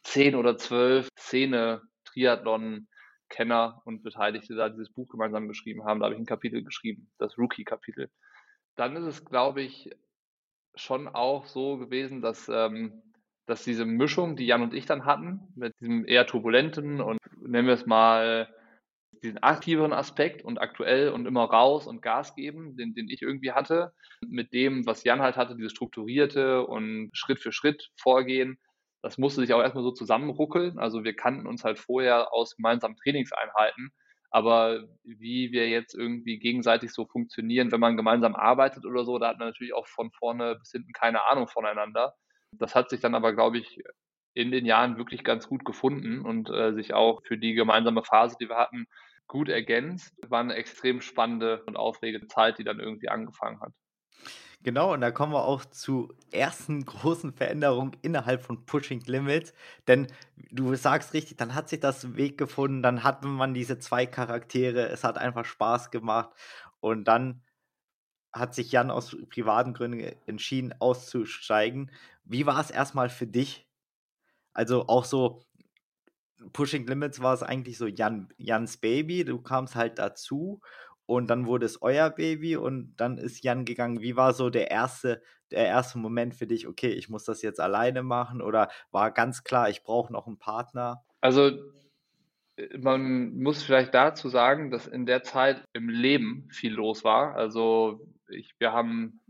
zehn oder zwölf Szene-Triathlon-Kenner und Beteiligte da dieses Buch gemeinsam geschrieben haben. Da habe ich ein Kapitel geschrieben, das Rookie-Kapitel. Dann ist es, glaube ich, schon auch so gewesen, dass, ähm, dass diese Mischung, die Jan und ich dann hatten, mit diesem eher turbulenten und nennen wir es mal diesen aktiveren Aspekt und aktuell und immer raus und Gas geben, den, den ich irgendwie hatte, mit dem, was Jan halt hatte, dieses strukturierte und Schritt für Schritt vorgehen, das musste sich auch erstmal so zusammenruckeln. Also wir kannten uns halt vorher aus gemeinsamen Trainingseinheiten, aber wie wir jetzt irgendwie gegenseitig so funktionieren, wenn man gemeinsam arbeitet oder so, da hat man natürlich auch von vorne bis hinten keine Ahnung voneinander. Das hat sich dann aber, glaube ich, in den Jahren wirklich ganz gut gefunden und äh, sich auch für die gemeinsame Phase, die wir hatten, gut ergänzt. War eine extrem spannende und aufregende Zeit, die dann irgendwie angefangen hat. Genau, und da kommen wir auch zu ersten großen Veränderungen innerhalb von Pushing Limits. Denn du sagst richtig, dann hat sich das Weg gefunden, dann hat man diese zwei Charaktere, es hat einfach Spaß gemacht. Und dann hat sich Jan aus privaten Gründen entschieden, auszusteigen. Wie war es erstmal für dich? Also auch so, Pushing Limits war es eigentlich so Jan, Jans Baby, du kamst halt dazu und dann wurde es euer Baby und dann ist Jan gegangen. Wie war so der erste, der erste Moment für dich, okay, ich muss das jetzt alleine machen oder war ganz klar, ich brauche noch einen Partner? Also man muss vielleicht dazu sagen, dass in der Zeit im Leben viel los war. Also ich, wir haben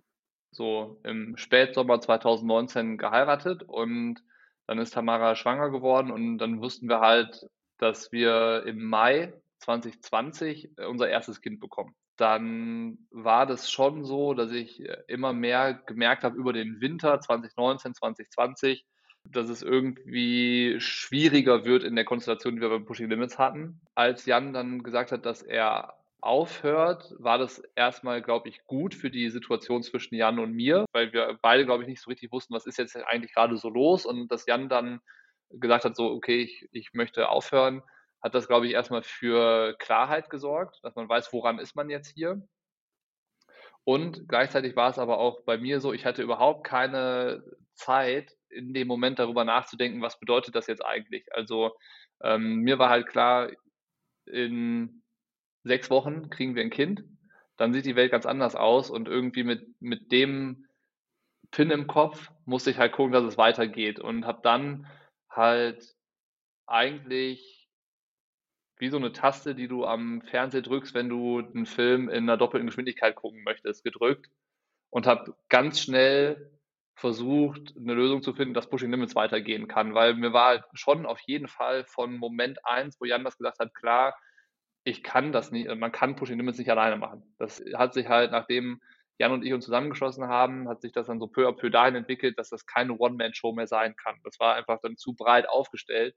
so im Spätsommer 2019 geheiratet und dann ist Tamara schwanger geworden und dann wussten wir halt, dass wir im Mai 2020 äh, unser erstes Kind bekommen. Dann war das schon so, dass ich äh, immer mehr gemerkt habe über den Winter 2019, 2020, dass es irgendwie schwieriger wird in der Konstellation, die wir beim Pushing Limits hatten. Als Jan dann gesagt hat, dass er aufhört, war das erstmal, glaube ich, gut für die Situation zwischen Jan und mir, weil wir beide, glaube ich, nicht so richtig wussten, was ist jetzt eigentlich gerade so los und dass Jan dann gesagt hat, so, okay, ich, ich möchte aufhören, hat das, glaube ich, erstmal für Klarheit gesorgt, dass man weiß, woran ist man jetzt hier. Und gleichzeitig war es aber auch bei mir so, ich hatte überhaupt keine Zeit, in dem Moment darüber nachzudenken, was bedeutet das jetzt eigentlich. Also ähm, mir war halt klar, in sechs Wochen kriegen wir ein Kind, dann sieht die Welt ganz anders aus und irgendwie mit, mit dem Pin im Kopf musste ich halt gucken, dass es weitergeht und habe dann halt eigentlich wie so eine Taste, die du am Fernseher drückst, wenn du einen Film in einer doppelten Geschwindigkeit gucken möchtest, gedrückt und habe ganz schnell versucht, eine Lösung zu finden, dass Pushing Limits weitergehen kann, weil mir war halt schon auf jeden Fall von Moment eins, wo Jan das gesagt hat, klar, ich kann das nicht, man kann Pushing Limits nicht alleine machen. Das hat sich halt, nachdem Jan und ich uns zusammengeschlossen haben, hat sich das dann so peu à peu dahin entwickelt, dass das keine One-Man-Show mehr sein kann. Das war einfach dann zu breit aufgestellt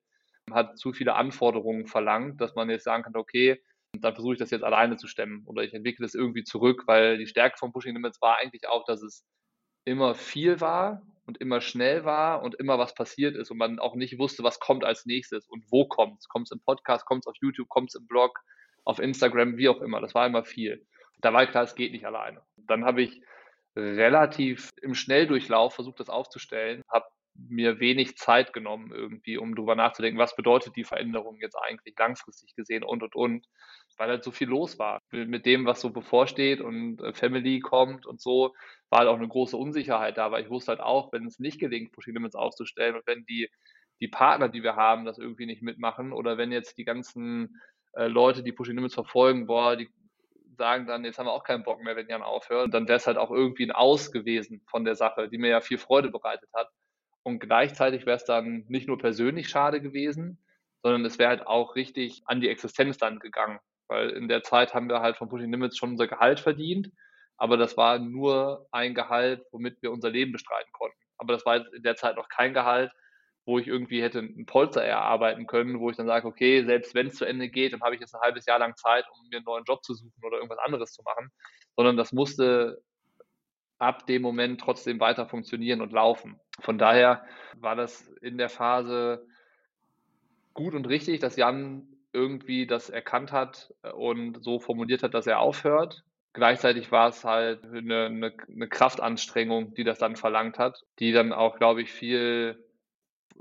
hat zu viele Anforderungen verlangt, dass man jetzt sagen kann, okay, dann versuche ich das jetzt alleine zu stemmen oder ich entwickle das irgendwie zurück, weil die Stärke von Pushing Limits war eigentlich auch, dass es immer viel war und immer schnell war und immer was passiert ist und man auch nicht wusste, was kommt als nächstes und wo kommt es. Kommt es im Podcast, kommt es auf YouTube, kommt es im Blog, auf Instagram, wie auch immer. Das war immer viel. Da war klar, es geht nicht alleine. Dann habe ich relativ im Schnelldurchlauf versucht, das aufzustellen, habe mir wenig Zeit genommen irgendwie, um drüber nachzudenken, was bedeutet die Veränderung jetzt eigentlich langfristig gesehen und und und, weil halt so viel los war. Mit dem, was so bevorsteht und äh, Family kommt und so, war halt auch eine große Unsicherheit da, weil ich wusste halt auch, wenn es nicht gelingt, Pushing Limits aufzustellen und wenn die, die Partner, die wir haben, das irgendwie nicht mitmachen oder wenn jetzt die ganzen äh, Leute, die Pushing Limits verfolgen, boah, die sagen dann, jetzt haben wir auch keinen Bock mehr, wenn Jan aufhört, dann wäre es halt auch irgendwie ein Aus gewesen von der Sache, die mir ja viel Freude bereitet hat. Und gleichzeitig wäre es dann nicht nur persönlich schade gewesen, sondern es wäre halt auch richtig an die Existenz dann gegangen. Weil in der Zeit haben wir halt von Pushing Limits schon unser Gehalt verdient, aber das war nur ein Gehalt, womit wir unser Leben bestreiten konnten. Aber das war in der Zeit noch kein Gehalt, wo ich irgendwie hätte ein Polster erarbeiten können, wo ich dann sage, okay, selbst wenn es zu Ende geht, dann habe ich jetzt ein halbes Jahr lang Zeit, um mir einen neuen Job zu suchen oder irgendwas anderes zu machen, sondern das musste ab dem Moment trotzdem weiter funktionieren und laufen. Von daher war das in der Phase gut und richtig, dass Jan irgendwie das erkannt hat und so formuliert hat, dass er aufhört. Gleichzeitig war es halt eine, eine, eine Kraftanstrengung, die das dann verlangt hat, die dann auch, glaube ich, viel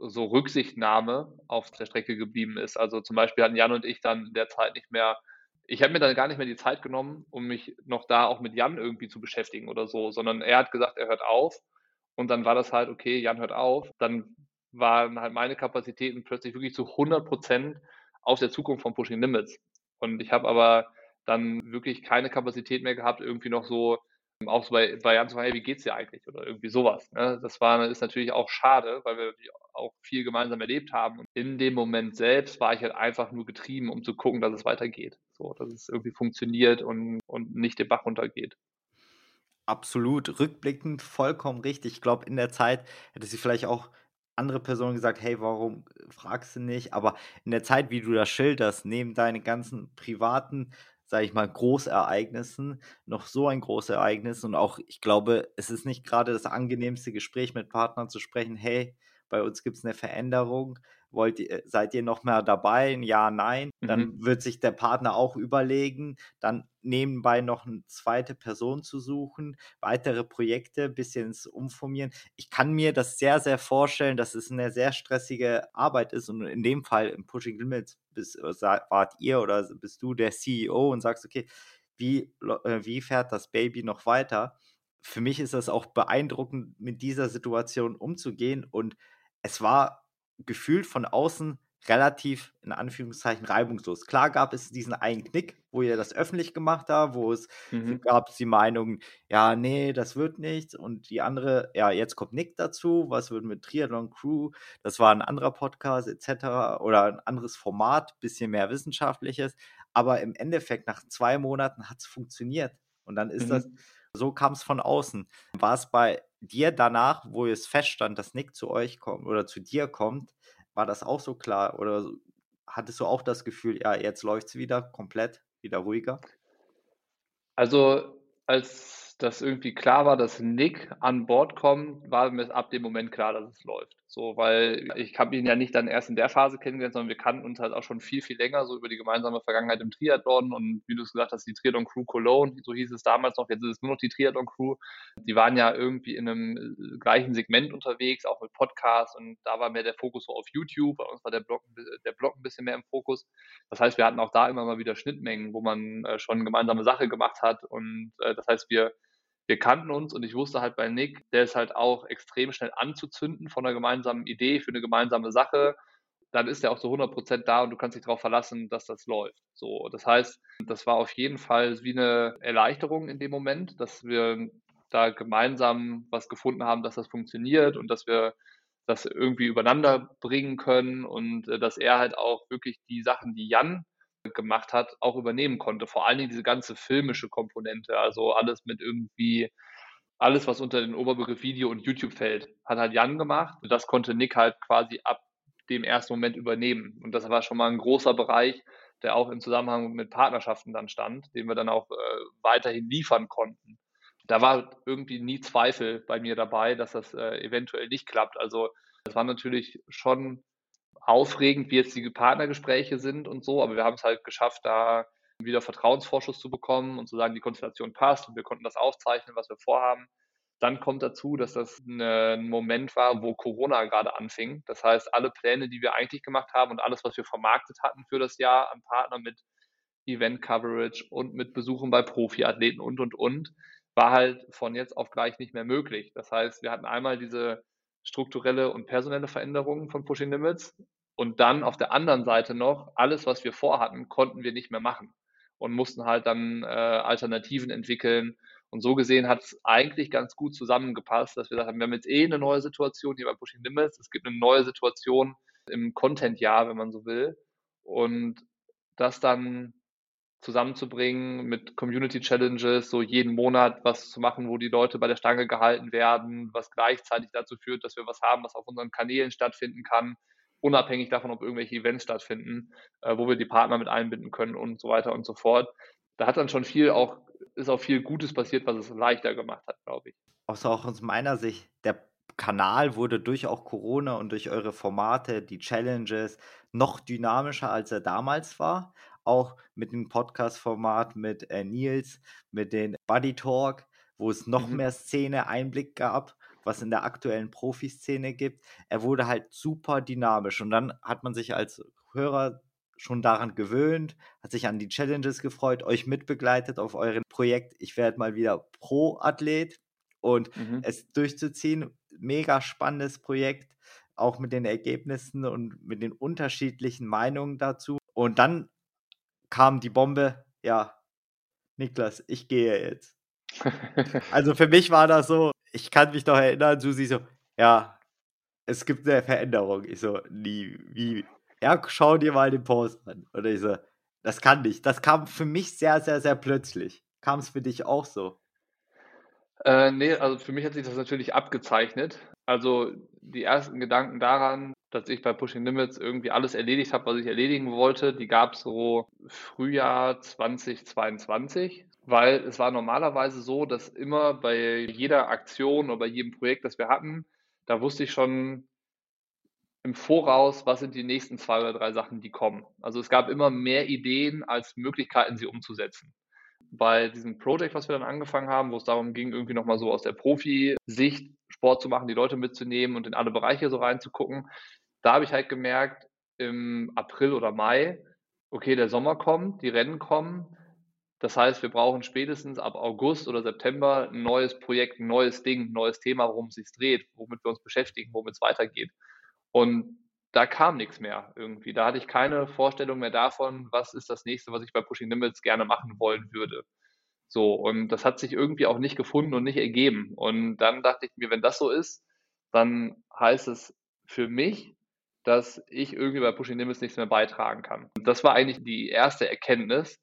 so Rücksichtnahme auf der Strecke geblieben ist. Also zum Beispiel hatten Jan und ich dann in der Zeit nicht mehr, ich habe mir dann gar nicht mehr die Zeit genommen, um mich noch da auch mit Jan irgendwie zu beschäftigen oder so, sondern er hat gesagt, er hört auf. Und dann war das halt, okay, Jan hört auf. Dann waren halt meine Kapazitäten plötzlich wirklich zu 100 Prozent auf der Zukunft von Pushing Limits. Und ich habe aber dann wirklich keine Kapazität mehr gehabt, irgendwie noch so auch so bei, bei Jan zu fragen, hey, wie geht's dir eigentlich? Oder irgendwie sowas. Ne? Das war, ist natürlich auch schade, weil wir auch viel gemeinsam erlebt haben. Und in dem Moment selbst war ich halt einfach nur getrieben, um zu gucken, dass es weitergeht. So, dass es irgendwie funktioniert und, und nicht den Bach runtergeht. Absolut, rückblickend vollkommen richtig. Ich glaube, in der Zeit hätte sie vielleicht auch andere Personen gesagt, hey, warum fragst du nicht? Aber in der Zeit, wie du das schilderst, neben deinen ganzen privaten, sage ich mal, Großereignissen, noch so ein großes Ereignis und auch, ich glaube, es ist nicht gerade das angenehmste Gespräch mit Partnern zu sprechen, hey, bei uns gibt es eine Veränderung, wollt ihr, seid ihr noch mehr dabei? Ja, nein. Dann mhm. wird sich der Partner auch überlegen, dann nebenbei noch eine zweite Person zu suchen, weitere Projekte, ein bisschen umformieren. Ich kann mir das sehr, sehr vorstellen, dass es eine sehr stressige Arbeit ist und in dem Fall im Pushing Limits bist, äh, wart ihr oder bist du der CEO und sagst, okay, wie, äh, wie fährt das Baby noch weiter? Für mich ist das auch beeindruckend, mit dieser Situation umzugehen und es war gefühlt von außen relativ, in Anführungszeichen, reibungslos. Klar gab es diesen einen Knick, wo ihr das öffentlich gemacht habt, wo es mhm. gab die Meinung, ja, nee, das wird nichts. Und die andere, ja, jetzt kommt Nick dazu, was wird mit Triathlon Crew? Das war ein anderer Podcast etc. oder ein anderes Format, bisschen mehr wissenschaftliches. Aber im Endeffekt, nach zwei Monaten hat es funktioniert. Und dann ist mhm. das, so kam es von außen. War es bei dir danach, wo es feststand, dass Nick zu euch kommt oder zu dir kommt, war das auch so klar? Oder hattest du auch das Gefühl, ja, jetzt läuft es wieder komplett, wieder ruhiger? Also, als das irgendwie klar war, dass Nick an Bord kommt, war mir ab dem Moment klar, dass es läuft. So, weil ich habe ihn ja nicht dann erst in der Phase kennengelernt, sondern wir kannten uns halt auch schon viel, viel länger, so über die gemeinsame Vergangenheit im Triathlon und wie du es gesagt hast, die Triathlon Crew Cologne, so hieß es damals noch, jetzt ist es nur noch die Triathlon Crew. Die waren ja irgendwie in einem äh, gleichen Segment unterwegs, auch mit Podcasts und da war mehr der Fokus so auf YouTube, bei uns war der Blog, der Blog ein bisschen mehr im Fokus. Das heißt, wir hatten auch da immer mal wieder Schnittmengen, wo man äh, schon gemeinsame Sache gemacht hat und äh, das heißt, wir wir kannten uns und ich wusste halt bei Nick, der ist halt auch extrem schnell anzuzünden von einer gemeinsamen Idee für eine gemeinsame Sache. Dann ist er auch zu 100 Prozent da und du kannst dich darauf verlassen, dass das läuft. So, das heißt, das war auf jeden Fall wie eine Erleichterung in dem Moment, dass wir da gemeinsam was gefunden haben, dass das funktioniert und dass wir das irgendwie übereinander bringen können und äh, dass er halt auch wirklich die Sachen, die Jan gemacht hat, auch übernehmen konnte. Vor allen Dingen diese ganze filmische Komponente, also alles mit irgendwie, alles, was unter den Oberbegriff Video und YouTube fällt, hat halt Jan gemacht. Und das konnte Nick halt quasi ab dem ersten Moment übernehmen. Und das war schon mal ein großer Bereich, der auch im Zusammenhang mit Partnerschaften dann stand, den wir dann auch äh, weiterhin liefern konnten. Da war irgendwie nie Zweifel bei mir dabei, dass das äh, eventuell nicht klappt. Also es war natürlich schon aufregend, wie jetzt die Partnergespräche sind und so, aber wir haben es halt geschafft, da wieder Vertrauensvorschuss zu bekommen und zu sagen, die Konstellation passt und wir konnten das aufzeichnen, was wir vorhaben. Dann kommt dazu, dass das ein Moment war, wo Corona gerade anfing. Das heißt, alle Pläne, die wir eigentlich gemacht haben und alles, was wir vermarktet hatten für das Jahr an Partner mit Event-Coverage und mit Besuchen bei Profiathleten und, und, und, war halt von jetzt auf gleich nicht mehr möglich. Das heißt, wir hatten einmal diese strukturelle und personelle Veränderungen von Pushing Limits. Und dann auf der anderen Seite noch, alles, was wir vorhatten, konnten wir nicht mehr machen und mussten halt dann äh, Alternativen entwickeln. Und so gesehen hat es eigentlich ganz gut zusammengepasst, dass wir gesagt haben, wir haben jetzt eh eine neue Situation hier bei Pushing Limits. Es gibt eine neue Situation im Content-Jahr, wenn man so will. Und das dann zusammenzubringen mit Community Challenges, so jeden Monat was zu machen, wo die Leute bei der Stange gehalten werden, was gleichzeitig dazu führt, dass wir was haben, was auf unseren Kanälen stattfinden kann, unabhängig davon, ob irgendwelche Events stattfinden, äh, wo wir die Partner mit einbinden können und so weiter und so fort. Da hat dann schon viel auch, ist auch viel Gutes passiert, was es leichter gemacht hat, glaube ich. Also auch aus meiner Sicht, der Kanal wurde durch auch Corona und durch eure Formate, die Challenges, noch dynamischer, als er damals war. Auch mit dem Podcast-Format mit äh, Nils, mit den Buddy Talk, wo es noch mhm. mehr Szene-Einblick gab, was in der aktuellen Profiszene gibt. Er wurde halt super dynamisch und dann hat man sich als Hörer schon daran gewöhnt, hat sich an die Challenges gefreut, euch mitbegleitet auf eurem Projekt. Ich werde mal wieder Pro-Athlet und mhm. es durchzuziehen. Mega spannendes Projekt, auch mit den Ergebnissen und mit den unterschiedlichen Meinungen dazu. Und dann kam die Bombe, ja, Niklas, ich gehe jetzt. also für mich war das so, ich kann mich doch erinnern, Susi so, ja, es gibt eine Veränderung. Ich so, nie, wie, ja, schau dir mal den Post an. Und ich so, das kann nicht. Das kam für mich sehr, sehr, sehr plötzlich. Kam es für dich auch so? Äh, nee, also für mich hat sich das natürlich abgezeichnet. Also die ersten Gedanken daran, dass ich bei Pushing Limits irgendwie alles erledigt habe, was ich erledigen wollte, die gab es so Frühjahr 2022, weil es war normalerweise so, dass immer bei jeder Aktion oder bei jedem Projekt, das wir hatten, da wusste ich schon im Voraus, was sind die nächsten zwei oder drei Sachen, die kommen. Also es gab immer mehr Ideen als Möglichkeiten, sie umzusetzen bei diesem Projekt, was wir dann angefangen haben, wo es darum ging, irgendwie nochmal so aus der Profi-Sicht Sport zu machen, die Leute mitzunehmen und in alle Bereiche so reinzugucken, da habe ich halt gemerkt, im April oder Mai, okay, der Sommer kommt, die Rennen kommen. Das heißt, wir brauchen spätestens ab August oder September ein neues Projekt, ein neues Ding, ein neues Thema, worum es sich dreht, womit wir uns beschäftigen, womit es weitergeht. Und da kam nichts mehr irgendwie. Da hatte ich keine Vorstellung mehr davon, was ist das nächste, was ich bei Pushing Limits gerne machen wollen würde. So, und das hat sich irgendwie auch nicht gefunden und nicht ergeben. Und dann dachte ich mir, wenn das so ist, dann heißt es für mich, dass ich irgendwie bei Pushing Limits nichts mehr beitragen kann. Das war eigentlich die erste Erkenntnis.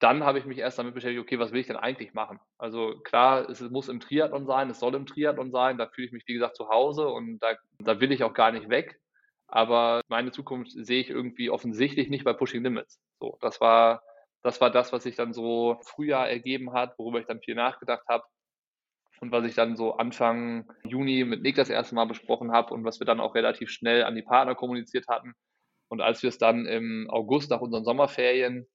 Dann habe ich mich erst damit beschäftigt, okay, was will ich denn eigentlich machen? Also klar, es muss im Triathlon sein, es soll im Triathlon sein, da fühle ich mich, wie gesagt, zu Hause und da, da will ich auch gar nicht weg. Aber meine Zukunft sehe ich irgendwie offensichtlich nicht bei Pushing Limits. So, das war, das war das, was sich dann so Frühjahr ergeben hat, worüber ich dann viel nachgedacht habe und was ich dann so Anfang Juni mit Nick das erste Mal besprochen habe und was wir dann auch relativ schnell an die Partner kommuniziert hatten. Und als wir es dann im August nach unseren Sommerferien,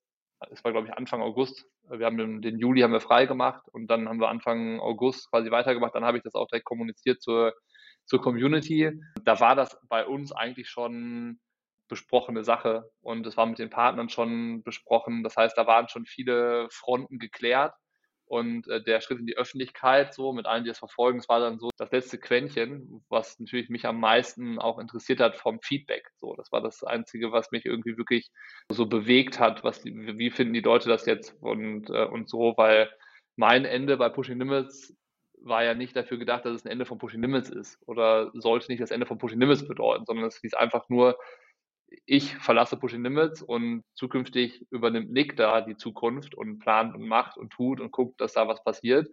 es war glaube ich Anfang August, wir haben den, Juli haben wir frei gemacht und dann haben wir Anfang August quasi weitergemacht, dann habe ich das auch direkt kommuniziert zur zur Community. Da war das bei uns eigentlich schon besprochene Sache und es war mit den Partnern schon besprochen. Das heißt, da waren schon viele Fronten geklärt und äh, der Schritt in die Öffentlichkeit, so mit allen, die das verfolgen, das war dann so das letzte Quäntchen, was natürlich mich am meisten auch interessiert hat vom Feedback. So, das war das Einzige, was mich irgendwie wirklich so bewegt hat. Was, wie finden die Leute das jetzt und, äh, und so, weil mein Ende bei Pushing Limits war ja nicht dafür gedacht, dass es ein Ende von Pushing Limits ist oder sollte nicht das Ende von Pushing Limits bedeuten, sondern es hieß einfach nur, ich verlasse Pushing Limits und zukünftig übernimmt Nick da die Zukunft und plant und macht und tut und guckt, dass da was passiert.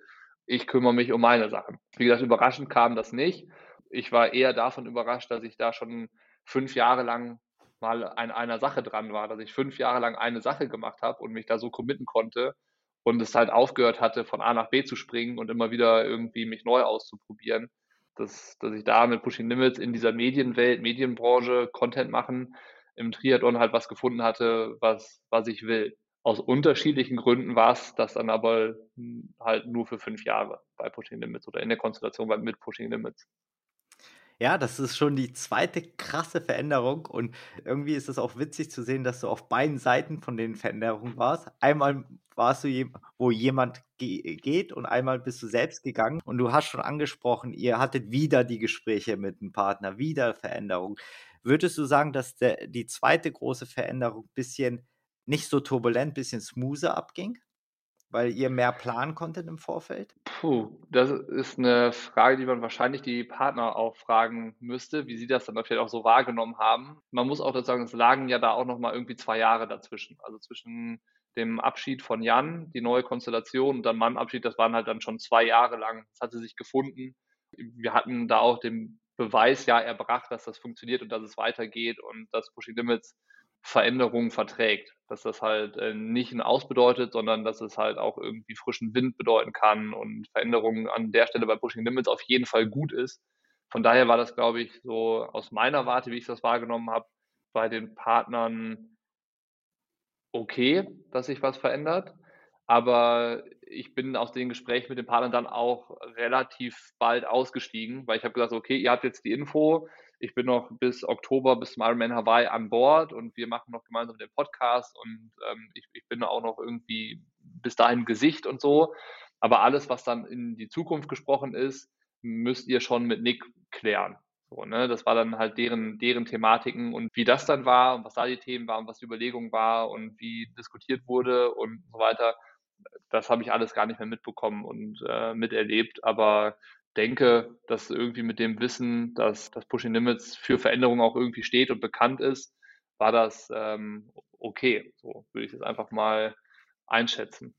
Ich kümmere mich um meine Sachen. Wie gesagt, überraschend kam das nicht. Ich war eher davon überrascht, dass ich da schon fünf Jahre lang mal an einer Sache dran war, dass ich fünf Jahre lang eine Sache gemacht habe und mich da so committen konnte und es halt aufgehört hatte, von A nach B zu springen und immer wieder irgendwie mich neu auszuprobieren. Dass, dass ich da mit Pushing Limits in dieser Medienwelt, Medienbranche, Content machen, im Triathlon halt was gefunden hatte, was, was ich will. Aus unterschiedlichen Gründen war es das dann aber halt nur für fünf Jahre bei Pushing Limits oder in der Konstellation mit Pushing Limits. Ja, das ist schon die zweite krasse Veränderung und irgendwie ist es auch witzig zu sehen, dass du auf beiden Seiten von den Veränderungen warst. Einmal warst du, wo jemand ge geht und einmal bist du selbst gegangen und du hast schon angesprochen, ihr hattet wieder die Gespräche mit dem Partner, wieder Veränderung. Würdest du sagen, dass der, die zweite große Veränderung ein bisschen nicht so turbulent, ein bisschen smoother abging? weil ihr mehr planen konntet im Vorfeld? Puh, das ist eine Frage, die man wahrscheinlich die Partner auch fragen müsste, wie sie das dann vielleicht auch so wahrgenommen haben. Man muss auch dazu sagen, es lagen ja da auch noch mal irgendwie zwei Jahre dazwischen. Also zwischen dem Abschied von Jan, die neue Konstellation und dann meinem Abschied, das waren halt dann schon zwei Jahre lang. Das hatte sich gefunden. Wir hatten da auch den Beweis ja erbracht, dass das funktioniert und dass es weitergeht und dass Pushing Limits Veränderungen verträgt. Dass das halt äh, nicht ein Aus bedeutet, sondern dass es halt auch irgendwie frischen Wind bedeuten kann und Veränderungen an der Stelle bei Pushing Limits auf jeden Fall gut ist, Von daher war das, glaube ich, so aus meiner Warte, wie ich das wahrgenommen habe, bei den Partnern okay, dass sich was verändert. Aber ich bin aus den Gesprächen mit den Partnern dann auch relativ bald ausgestiegen, weil ich habe gesagt, okay, ihr habt jetzt die Info, ich bin noch bis Oktober, bis zum Ironman Hawaii an Bord und wir machen noch gemeinsam den Podcast und ähm, ich, ich bin auch noch irgendwie bis dahin Gesicht und so. Aber alles, was dann in die Zukunft gesprochen ist, müsst ihr schon mit Nick klären. So, ne? Das war dann halt deren, deren Thematiken und wie das dann war und was da die Themen waren, was die Überlegung war und wie diskutiert wurde und so weiter, das habe ich alles gar nicht mehr mitbekommen und äh, miterlebt. Aber denke, dass irgendwie mit dem Wissen, dass das Pushing Limits für Veränderungen auch irgendwie steht und bekannt ist, war das ähm, okay. So würde ich es einfach mal einschätzen.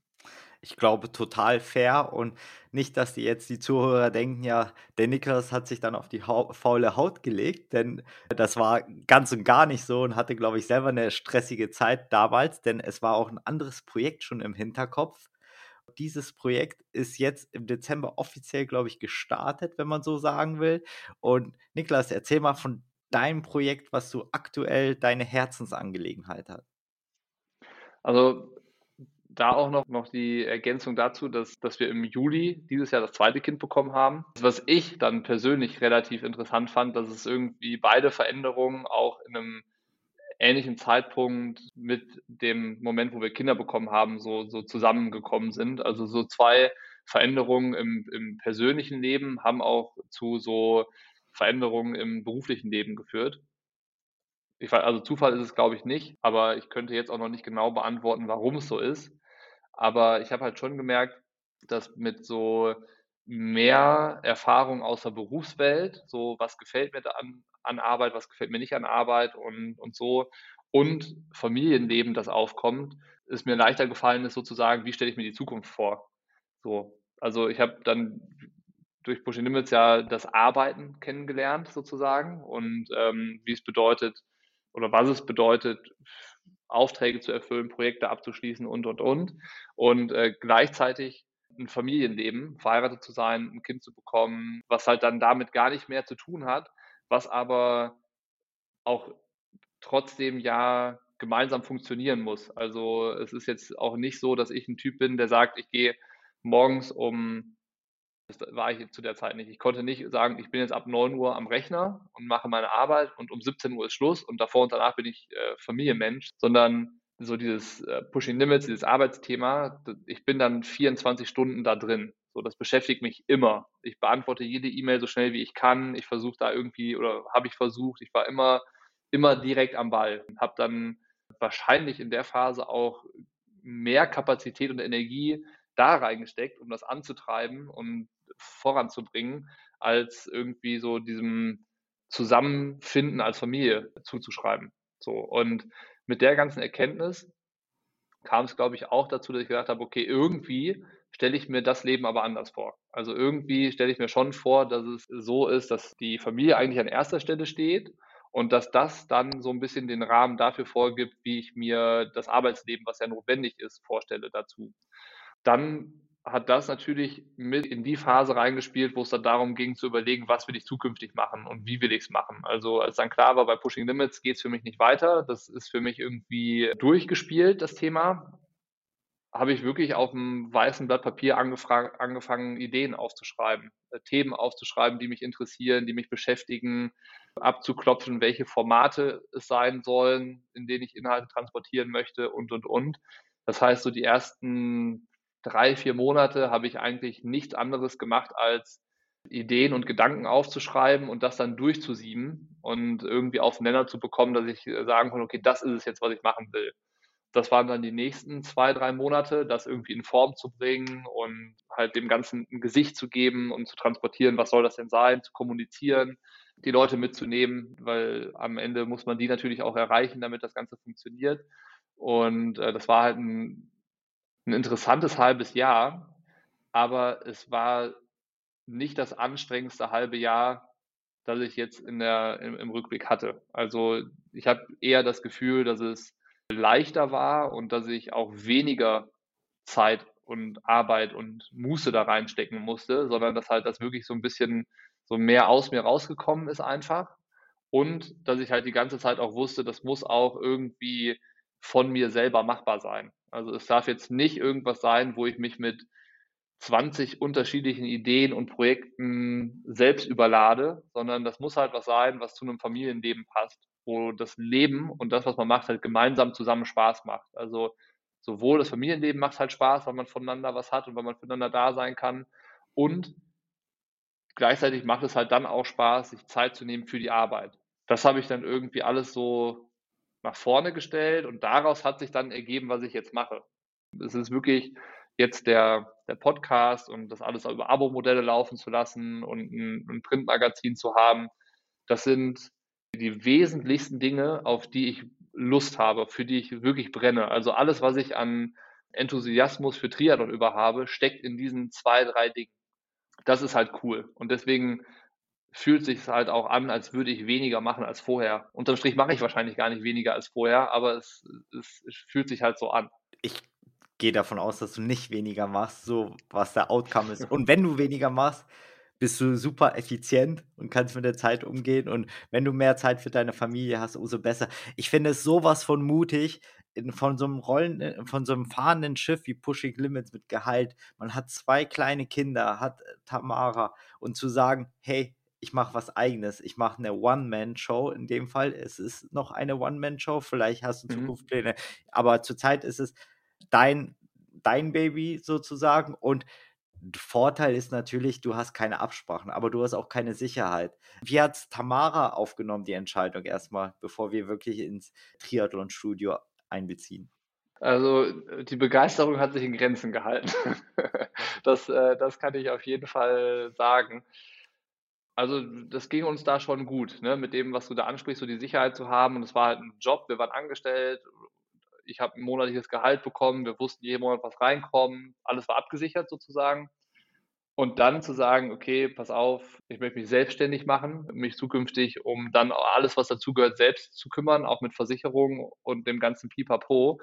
Ich glaube, total fair und nicht, dass die jetzt die Zuhörer denken, ja, der Niklas hat sich dann auf die Hau faule Haut gelegt, denn das war ganz und gar nicht so und hatte, glaube ich, selber eine stressige Zeit damals, denn es war auch ein anderes Projekt schon im Hinterkopf. Dieses Projekt ist jetzt im Dezember offiziell, glaube ich, gestartet, wenn man so sagen will. Und Niklas, erzähl mal von deinem Projekt, was du aktuell deine Herzensangelegenheit hat. Also da auch noch, noch die Ergänzung dazu, dass, dass wir im Juli dieses Jahr das zweite Kind bekommen haben. Was ich dann persönlich relativ interessant fand, dass es irgendwie beide Veränderungen auch in einem ähnlichen Zeitpunkt mit dem Moment, wo wir Kinder bekommen haben, so, so zusammengekommen sind. Also so zwei Veränderungen im, im persönlichen Leben haben auch zu so Veränderungen im beruflichen Leben geführt. Ich, also Zufall ist es, glaube ich, nicht, aber ich könnte jetzt auch noch nicht genau beantworten, warum es so ist. Aber ich habe halt schon gemerkt, dass mit so mehr Erfahrung aus der Berufswelt, so was gefällt mir an, an Arbeit, was gefällt mir nicht an Arbeit und, und so, und Familienleben, das aufkommt, ist mir leichter gefallen ist sozusagen, wie stelle ich mir die Zukunft vor. So, also ich habe dann durch Pushing Limits ja das Arbeiten kennengelernt sozusagen und ähm, wie es bedeutet oder was es bedeutet, Aufträge zu erfüllen, Projekte abzuschließen und, und, und. Und äh, gleichzeitig ein Familienleben, verheiratet zu sein, ein Kind zu bekommen, was halt dann damit gar nicht mehr zu tun hat, was aber auch trotzdem ja gemeinsam funktionieren muss. Also es ist jetzt auch nicht so, dass ich ein Typ bin, der sagt, ich gehe morgens um das war ich zu der Zeit nicht. Ich konnte nicht sagen, ich bin jetzt ab 9 Uhr am Rechner und mache meine Arbeit und um 17 Uhr ist Schluss und davor und danach bin ich äh, Familienmensch, sondern so dieses äh, Pushing Limits, dieses Arbeitsthema, ich bin dann 24 Stunden da drin. So, das beschäftigt mich immer. Ich beantworte jede E-Mail so schnell wie ich kann. Ich versuche da irgendwie oder habe ich versucht. Ich war immer immer direkt am Ball. Habe dann wahrscheinlich in der Phase auch mehr Kapazität und Energie da reingesteckt, um das anzutreiben und voranzubringen, als irgendwie so diesem Zusammenfinden als Familie zuzuschreiben. So und mit der ganzen Erkenntnis kam es, glaube ich, auch dazu, dass ich gedacht habe, okay, irgendwie stelle ich mir das Leben aber anders vor. Also irgendwie stelle ich mir schon vor, dass es so ist, dass die Familie eigentlich an erster Stelle steht und dass das dann so ein bisschen den Rahmen dafür vorgibt, wie ich mir das Arbeitsleben, was ja notwendig ist, vorstelle dazu. Dann hat das natürlich mit in die Phase reingespielt, wo es dann darum ging zu überlegen, was will ich zukünftig machen und wie will ich es machen. Also als dann klar war, bei Pushing Limits geht es für mich nicht weiter, das ist für mich irgendwie durchgespielt, das Thema, habe ich wirklich auf einem weißen Blatt Papier angefangen, Ideen aufzuschreiben, äh, Themen aufzuschreiben, die mich interessieren, die mich beschäftigen, abzuklopfen, welche Formate es sein sollen, in denen ich Inhalte transportieren möchte und, und, und. Das heißt, so die ersten drei, vier Monate habe ich eigentlich nichts anderes gemacht, als Ideen und Gedanken aufzuschreiben und das dann durchzusieben und irgendwie auf Nenner zu bekommen, dass ich sagen kann, okay, das ist es jetzt, was ich machen will. Das waren dann die nächsten zwei, drei Monate, das irgendwie in Form zu bringen und halt dem Ganzen ein Gesicht zu geben und zu transportieren, was soll das denn sein, zu kommunizieren, die Leute mitzunehmen, weil am Ende muss man die natürlich auch erreichen, damit das Ganze funktioniert. Und äh, das war halt ein ein interessantes halbes Jahr, aber es war nicht das anstrengendste halbe Jahr, das ich jetzt in der, im, im Rückblick hatte. Also ich habe eher das Gefühl, dass es leichter war und dass ich auch weniger Zeit und Arbeit und Muße da reinstecken musste, sondern dass halt das wirklich so ein bisschen so mehr aus mir rausgekommen ist einfach. Und dass ich halt die ganze Zeit auch wusste, das muss auch irgendwie von mir selber machbar sein. Also es darf jetzt nicht irgendwas sein, wo ich mich mit 20 unterschiedlichen Ideen und Projekten selbst überlade, sondern das muss halt was sein, was zu einem Familienleben passt, wo das Leben und das, was man macht, halt gemeinsam zusammen Spaß macht. Also sowohl das Familienleben macht halt Spaß, weil man voneinander was hat und weil man füreinander da sein kann und gleichzeitig macht es halt dann auch Spaß, sich Zeit zu nehmen für die Arbeit. Das habe ich dann irgendwie alles so nach vorne gestellt und daraus hat sich dann ergeben, was ich jetzt mache. Es ist wirklich jetzt der, der Podcast und das alles über Abo-Modelle laufen zu lassen und ein, ein Printmagazin zu haben. Das sind die wesentlichsten Dinge, auf die ich Lust habe, für die ich wirklich brenne. Also alles, was ich an Enthusiasmus für Triathlon über habe, steckt in diesen zwei, drei Dingen. Das ist halt cool. Und deswegen fühlt sich halt auch an, als würde ich weniger machen als vorher. Unterm Strich mache ich wahrscheinlich gar nicht weniger als vorher, aber es, es, es fühlt sich halt so an. Ich gehe davon aus, dass du nicht weniger machst, so was der Outcome ist. Und wenn du weniger machst, bist du super effizient und kannst mit der Zeit umgehen. Und wenn du mehr Zeit für deine Familie hast, umso besser. Ich finde es sowas von mutig, von so einem Rollen, äh, von so einem fahrenden Schiff wie Pushing Limits mit Gehalt. Man hat zwei kleine Kinder, hat äh, Tamara und zu sagen, hey, ich mache was eigenes. Ich mache eine One-Man-Show in dem Fall. Es ist noch eine One-Man-Show. Vielleicht hast du mhm. Zukunftspläne. Aber zurzeit ist es dein, dein Baby sozusagen. Und Vorteil ist natürlich, du hast keine Absprachen, aber du hast auch keine Sicherheit. Wie hat Tamara aufgenommen, die Entscheidung erstmal, bevor wir wirklich ins Triathlon-Studio einbeziehen? Also die Begeisterung hat sich in Grenzen gehalten. das, äh, das kann ich auf jeden Fall sagen. Also das ging uns da schon gut, ne? mit dem, was du da ansprichst, so die Sicherheit zu haben. Und es war halt ein Job, wir waren angestellt, ich habe ein monatliches Gehalt bekommen, wir wussten jeden Monat, was reinkommt, alles war abgesichert sozusagen. Und dann zu sagen, okay, pass auf, ich möchte mich selbstständig machen, mich zukünftig um dann alles, was dazugehört, selbst zu kümmern, auch mit Versicherungen und dem ganzen Pipapo.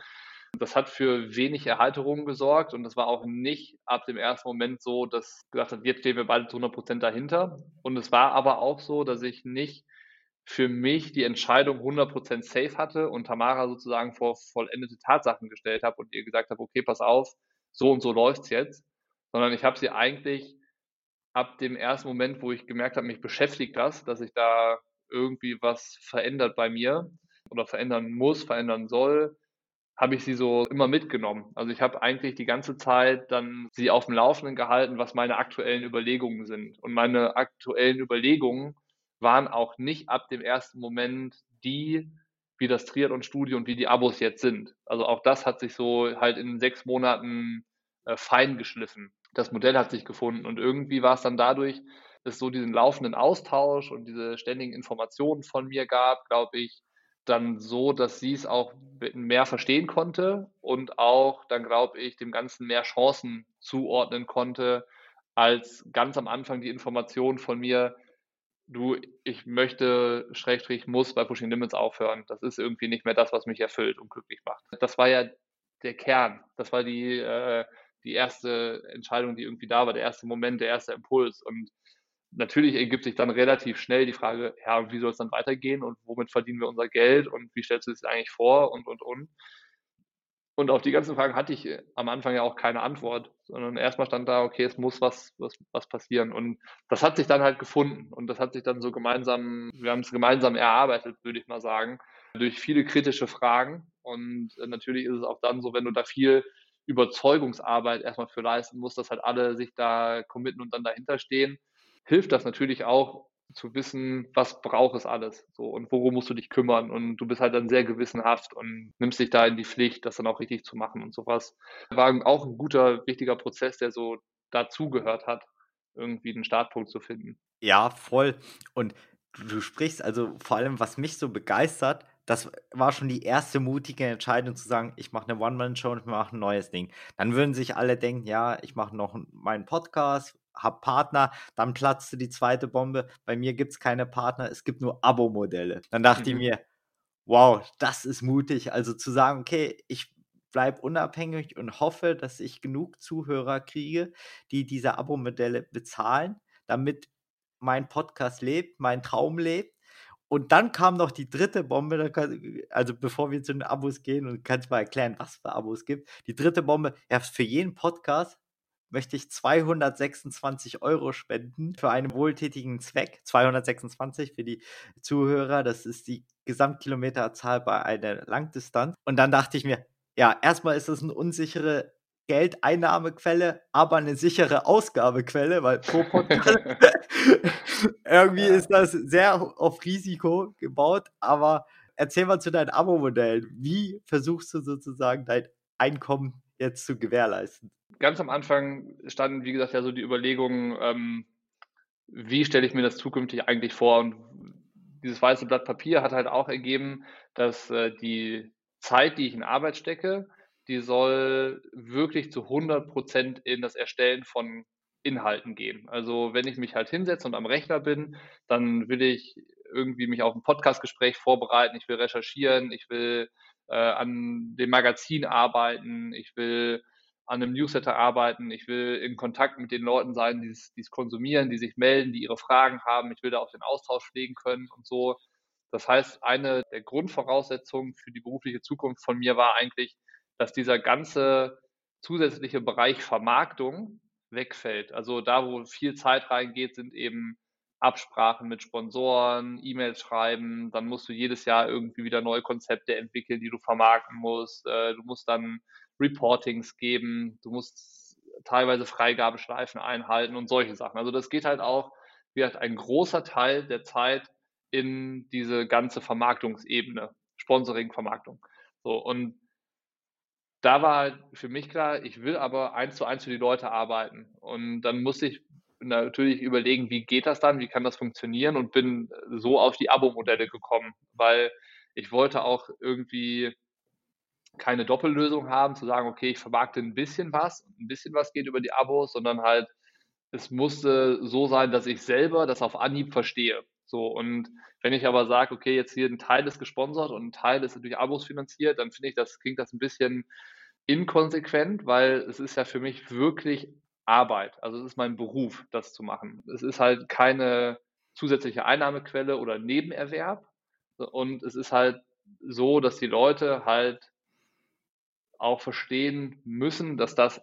Das hat für wenig Erhalterung gesorgt und das war auch nicht ab dem ersten Moment so, dass gesagt hat, jetzt stehen wir beide zu 100 Prozent dahinter. Und es war aber auch so, dass ich nicht für mich die Entscheidung 100% safe hatte und Tamara sozusagen vor vollendete Tatsachen gestellt habe und ihr gesagt habe, okay, pass auf, so und so läuft's jetzt, sondern ich habe sie eigentlich ab dem ersten Moment, wo ich gemerkt habe, mich beschäftigt das, dass ich da irgendwie was verändert bei mir oder verändern muss, verändern soll, habe ich sie so immer mitgenommen. Also ich habe eigentlich die ganze Zeit dann sie auf dem Laufenden gehalten, was meine aktuellen Überlegungen sind. Und meine aktuellen Überlegungen waren auch nicht ab dem ersten Moment die, wie das Triathlon-Studio und wie die Abos jetzt sind. Also auch das hat sich so halt in sechs Monaten äh, fein geschliffen. Das Modell hat sich gefunden und irgendwie war es dann dadurch, dass es so diesen laufenden Austausch und diese ständigen Informationen von mir gab, glaube ich, dann so, dass sie es auch mehr verstehen konnte und auch dann, glaube ich, dem Ganzen mehr Chancen zuordnen konnte, als ganz am Anfang die Information von mir, du, ich möchte, Schrägstrich, muss bei Pushing Limits aufhören. Das ist irgendwie nicht mehr das, was mich erfüllt und glücklich macht. Das war ja der Kern. Das war die, äh, die erste Entscheidung, die irgendwie da war, der erste Moment, der erste Impuls. Und natürlich ergibt sich dann relativ schnell die Frage, ja, wie soll es dann weitergehen und womit verdienen wir unser Geld und wie stellst du es eigentlich vor und, und, und. Und auf die ganzen Fragen hatte ich äh, am Anfang ja auch keine Antwort, sondern erstmal stand da, okay, es muss was, was, was passieren. Und das hat sich dann halt gefunden und das hat sich dann so gemeinsam, wir haben es gemeinsam erarbeitet, würde ich mal sagen, durch viele kritische Fragen. Und äh, natürlich ist es auch dann so, wenn du da viel Überzeugungsarbeit erstmal für leisten musst, dass halt alle sich da committen und dann dahinter stehen, hilft das natürlich auch, zu wissen, was braucht es alles so und worum musst du dich kümmern und du bist halt dann sehr gewissenhaft und nimmst dich da in die Pflicht, das dann auch richtig zu machen und sowas. War auch ein guter, wichtiger Prozess, der so dazugehört hat, irgendwie einen Startpunkt zu finden. Ja, voll. Und du sprichst also vor allem, was mich so begeistert, das war schon die erste mutige Entscheidung zu sagen, ich mache eine One-Man-Show und ich mache ein neues Ding. Dann würden sich alle denken, ja, ich mache noch meinen Podcast, habe Partner, dann platzte die zweite Bombe. Bei mir gibt es keine Partner, es gibt nur Abo-Modelle. Dann dachte mhm. ich mir, wow, das ist mutig. Also zu sagen, okay, ich bleibe unabhängig und hoffe, dass ich genug Zuhörer kriege, die diese Abo-Modelle bezahlen, damit mein Podcast lebt, mein Traum lebt. Und dann kam noch die dritte Bombe, also bevor wir zu den Abos gehen und kannst mal erklären, was für Abos gibt. Die dritte Bombe, ja, für jeden Podcast möchte ich 226 Euro spenden für einen wohltätigen Zweck. 226 für die Zuhörer, das ist die Gesamtkilometerzahl bei einer Langdistanz. Und dann dachte ich mir, ja, erstmal ist das eine unsichere Geldeinnahmequelle, aber eine sichere Ausgabequelle, weil pro Podcast irgendwie ist das sehr auf Risiko gebaut. Aber erzähl mal zu deinen Abo-Modellen. Wie versuchst du sozusagen dein Einkommen jetzt zu gewährleisten? Ganz am Anfang standen, wie gesagt, ja so die Überlegungen, ähm, wie stelle ich mir das zukünftig eigentlich vor? Und dieses weiße Blatt Papier hat halt auch ergeben, dass äh, die Zeit, die ich in Arbeit stecke, die soll wirklich zu 100 Prozent in das Erstellen von Inhalten gehen. Also wenn ich mich halt hinsetze und am Rechner bin, dann will ich irgendwie mich auf ein Podcastgespräch vorbereiten, ich will recherchieren, ich will äh, an dem Magazin arbeiten, ich will an einem Newsletter arbeiten, ich will in Kontakt mit den Leuten sein, die es konsumieren, die sich melden, die ihre Fragen haben, ich will da auch den Austausch pflegen können und so. Das heißt, eine der Grundvoraussetzungen für die berufliche Zukunft von mir war eigentlich, dass dieser ganze zusätzliche Bereich Vermarktung wegfällt. Also da, wo viel Zeit reingeht, sind eben Absprachen mit Sponsoren, E-Mails schreiben, dann musst du jedes Jahr irgendwie wieder neue Konzepte entwickeln, die du vermarkten musst. Äh, du musst dann Reportings geben, du musst teilweise Freigabeschleifen einhalten und solche Sachen. Also das geht halt auch, wie gesagt, ein großer Teil der Zeit in diese ganze Vermarktungsebene, Sponsoring, Vermarktung. So, und da war halt für mich klar, ich will aber eins zu eins für die Leute arbeiten. Und dann musste ich natürlich überlegen, wie geht das dann, wie kann das funktionieren und bin so auf die Abo-Modelle gekommen, weil ich wollte auch irgendwie keine Doppellösung haben, zu sagen, okay, ich vermarkte ein bisschen was, ein bisschen was geht über die Abos, sondern halt, es musste so sein, dass ich selber das auf Anhieb verstehe. So, und wenn ich aber sage, okay, jetzt hier ein Teil ist gesponsert und ein Teil ist durch Abos finanziert, dann finde ich, das klingt das ein bisschen inkonsequent, weil es ist ja für mich wirklich Arbeit. Also es ist mein Beruf, das zu machen. Es ist halt keine zusätzliche Einnahmequelle oder Nebenerwerb. Und es ist halt so, dass die Leute halt auch verstehen müssen, dass das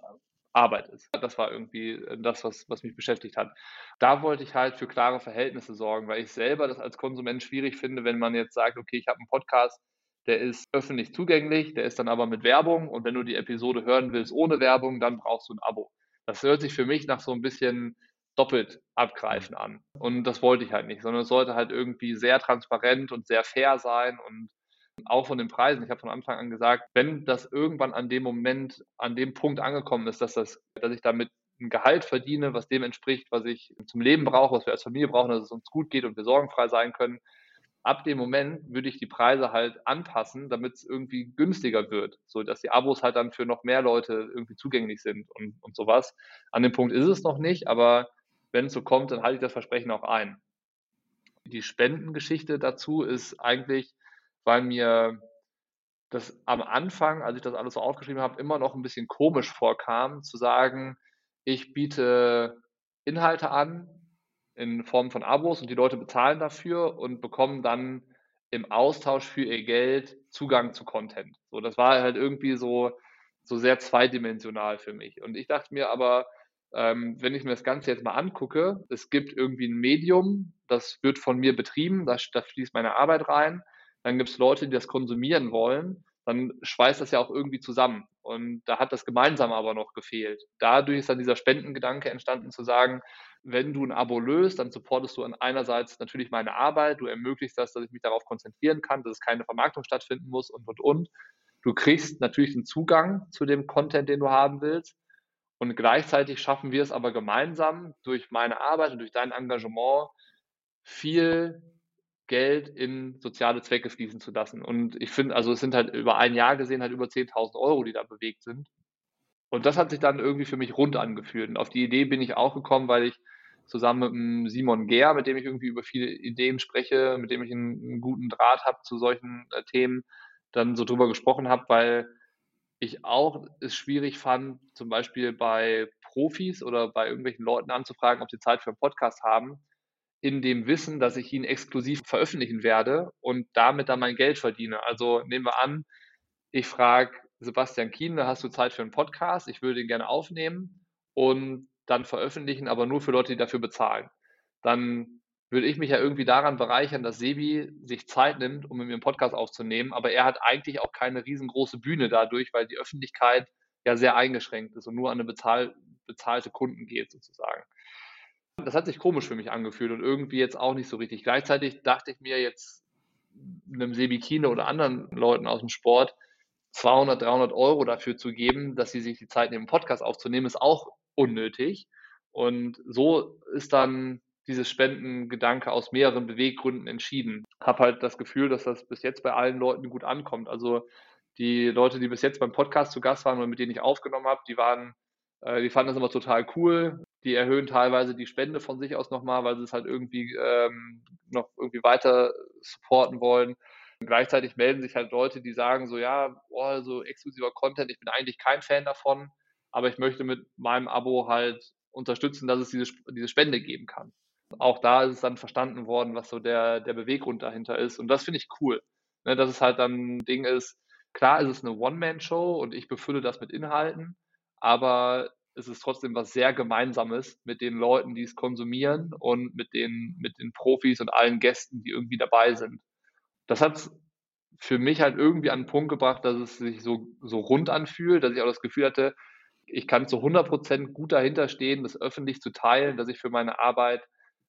Arbeit ist. Das war irgendwie das, was, was mich beschäftigt hat. Da wollte ich halt für klare Verhältnisse sorgen, weil ich selber das als Konsument schwierig finde, wenn man jetzt sagt, okay, ich habe einen Podcast, der ist öffentlich zugänglich, der ist dann aber mit Werbung und wenn du die Episode hören willst ohne Werbung, dann brauchst du ein Abo. Das hört sich für mich nach so ein bisschen doppelt abgreifen an. Und das wollte ich halt nicht, sondern es sollte halt irgendwie sehr transparent und sehr fair sein und auch von den Preisen. Ich habe von Anfang an gesagt, wenn das irgendwann an dem Moment, an dem Punkt angekommen ist, dass, das, dass ich damit ein Gehalt verdiene, was dem entspricht, was ich zum Leben brauche, was wir als Familie brauchen, dass es uns gut geht und wir sorgenfrei sein können, ab dem Moment würde ich die Preise halt anpassen, damit es irgendwie günstiger wird, so dass die Abos halt dann für noch mehr Leute irgendwie zugänglich sind und, und sowas. An dem Punkt ist es noch nicht, aber wenn es so kommt, dann halte ich das Versprechen auch ein. Die Spendengeschichte dazu ist eigentlich, weil mir das am Anfang, als ich das alles so aufgeschrieben habe, immer noch ein bisschen komisch vorkam, zu sagen, ich biete Inhalte an, in Form von Abos und die Leute bezahlen dafür und bekommen dann im Austausch für ihr Geld Zugang zu Content. So, das war halt irgendwie so, so sehr zweidimensional für mich. Und ich dachte mir aber, ähm, wenn ich mir das Ganze jetzt mal angucke, es gibt irgendwie ein Medium, das wird von mir betrieben, da, da fließt meine Arbeit rein. Dann gibt es Leute, die das konsumieren wollen. Dann schweißt das ja auch irgendwie zusammen. Und da hat das Gemeinsame aber noch gefehlt. Dadurch ist dann dieser Spendengedanke entstanden, zu sagen, wenn du ein Abo löst, dann supportest du einerseits natürlich meine Arbeit, du ermöglicht das, dass ich mich darauf konzentrieren kann, dass es keine Vermarktung stattfinden muss und, und, und. Du kriegst natürlich den Zugang zu dem Content, den du haben willst. Und gleichzeitig schaffen wir es aber gemeinsam durch meine Arbeit und durch dein Engagement viel Geld in soziale Zwecke fließen zu lassen. Und ich finde, also es sind halt über ein Jahr gesehen halt über 10.000 Euro, die da bewegt sind. Und das hat sich dann irgendwie für mich rund angefühlt. Und auf die Idee bin ich auch gekommen, weil ich zusammen mit Simon Gehr, mit dem ich irgendwie über viele Ideen spreche, mit dem ich einen, einen guten Draht habe zu solchen äh, Themen, dann so drüber gesprochen habe, weil ich auch es schwierig fand, zum Beispiel bei Profis oder bei irgendwelchen Leuten anzufragen, ob sie Zeit für einen Podcast haben, in dem Wissen, dass ich ihn exklusiv veröffentlichen werde und damit dann mein Geld verdiene. Also nehmen wir an, ich frage Sebastian Kienle, hast du Zeit für einen Podcast? Ich würde ihn gerne aufnehmen und dann veröffentlichen, aber nur für Leute, die dafür bezahlen. Dann würde ich mich ja irgendwie daran bereichern, dass Sebi sich Zeit nimmt, um mit mir einen Podcast aufzunehmen, aber er hat eigentlich auch keine riesengroße Bühne dadurch, weil die Öffentlichkeit ja sehr eingeschränkt ist und nur an eine bezahl bezahlte Kunden geht sozusagen. Das hat sich komisch für mich angefühlt und irgendwie jetzt auch nicht so richtig. Gleichzeitig dachte ich mir jetzt einem Sebi Kine oder anderen Leuten aus dem Sport 200, 300 Euro dafür zu geben, dass sie sich die Zeit nehmen, Podcast aufzunehmen, ist auch unnötig. Und so ist dann dieses Spendengedanke aus mehreren Beweggründen entschieden. Habe halt das Gefühl, dass das bis jetzt bei allen Leuten gut ankommt. Also die Leute, die bis jetzt beim Podcast zu Gast waren und mit denen ich aufgenommen habe, die waren, äh, die fanden das immer total cool. Die erhöhen teilweise die Spende von sich aus nochmal, weil sie es halt irgendwie ähm, noch irgendwie weiter supporten wollen. Gleichzeitig melden sich halt Leute, die sagen so, ja, oh, so exklusiver Content, ich bin eigentlich kein Fan davon, aber ich möchte mit meinem Abo halt unterstützen, dass es diese, diese Spende geben kann. Auch da ist es dann verstanden worden, was so der, der Beweggrund dahinter ist. Und das finde ich cool. Ne, dass es halt dann ein Ding ist, klar ist es eine One-Man-Show und ich befülle das mit Inhalten, aber es ist trotzdem was sehr Gemeinsames mit den Leuten, die es konsumieren und mit den, mit den Profis und allen Gästen, die irgendwie dabei sind. Das hat für mich halt irgendwie an den Punkt gebracht, dass es sich so, so rund anfühlt, dass ich auch das Gefühl hatte, ich kann zu 100 Prozent gut dahinter stehen, das öffentlich zu teilen, dass ich für meine Arbeit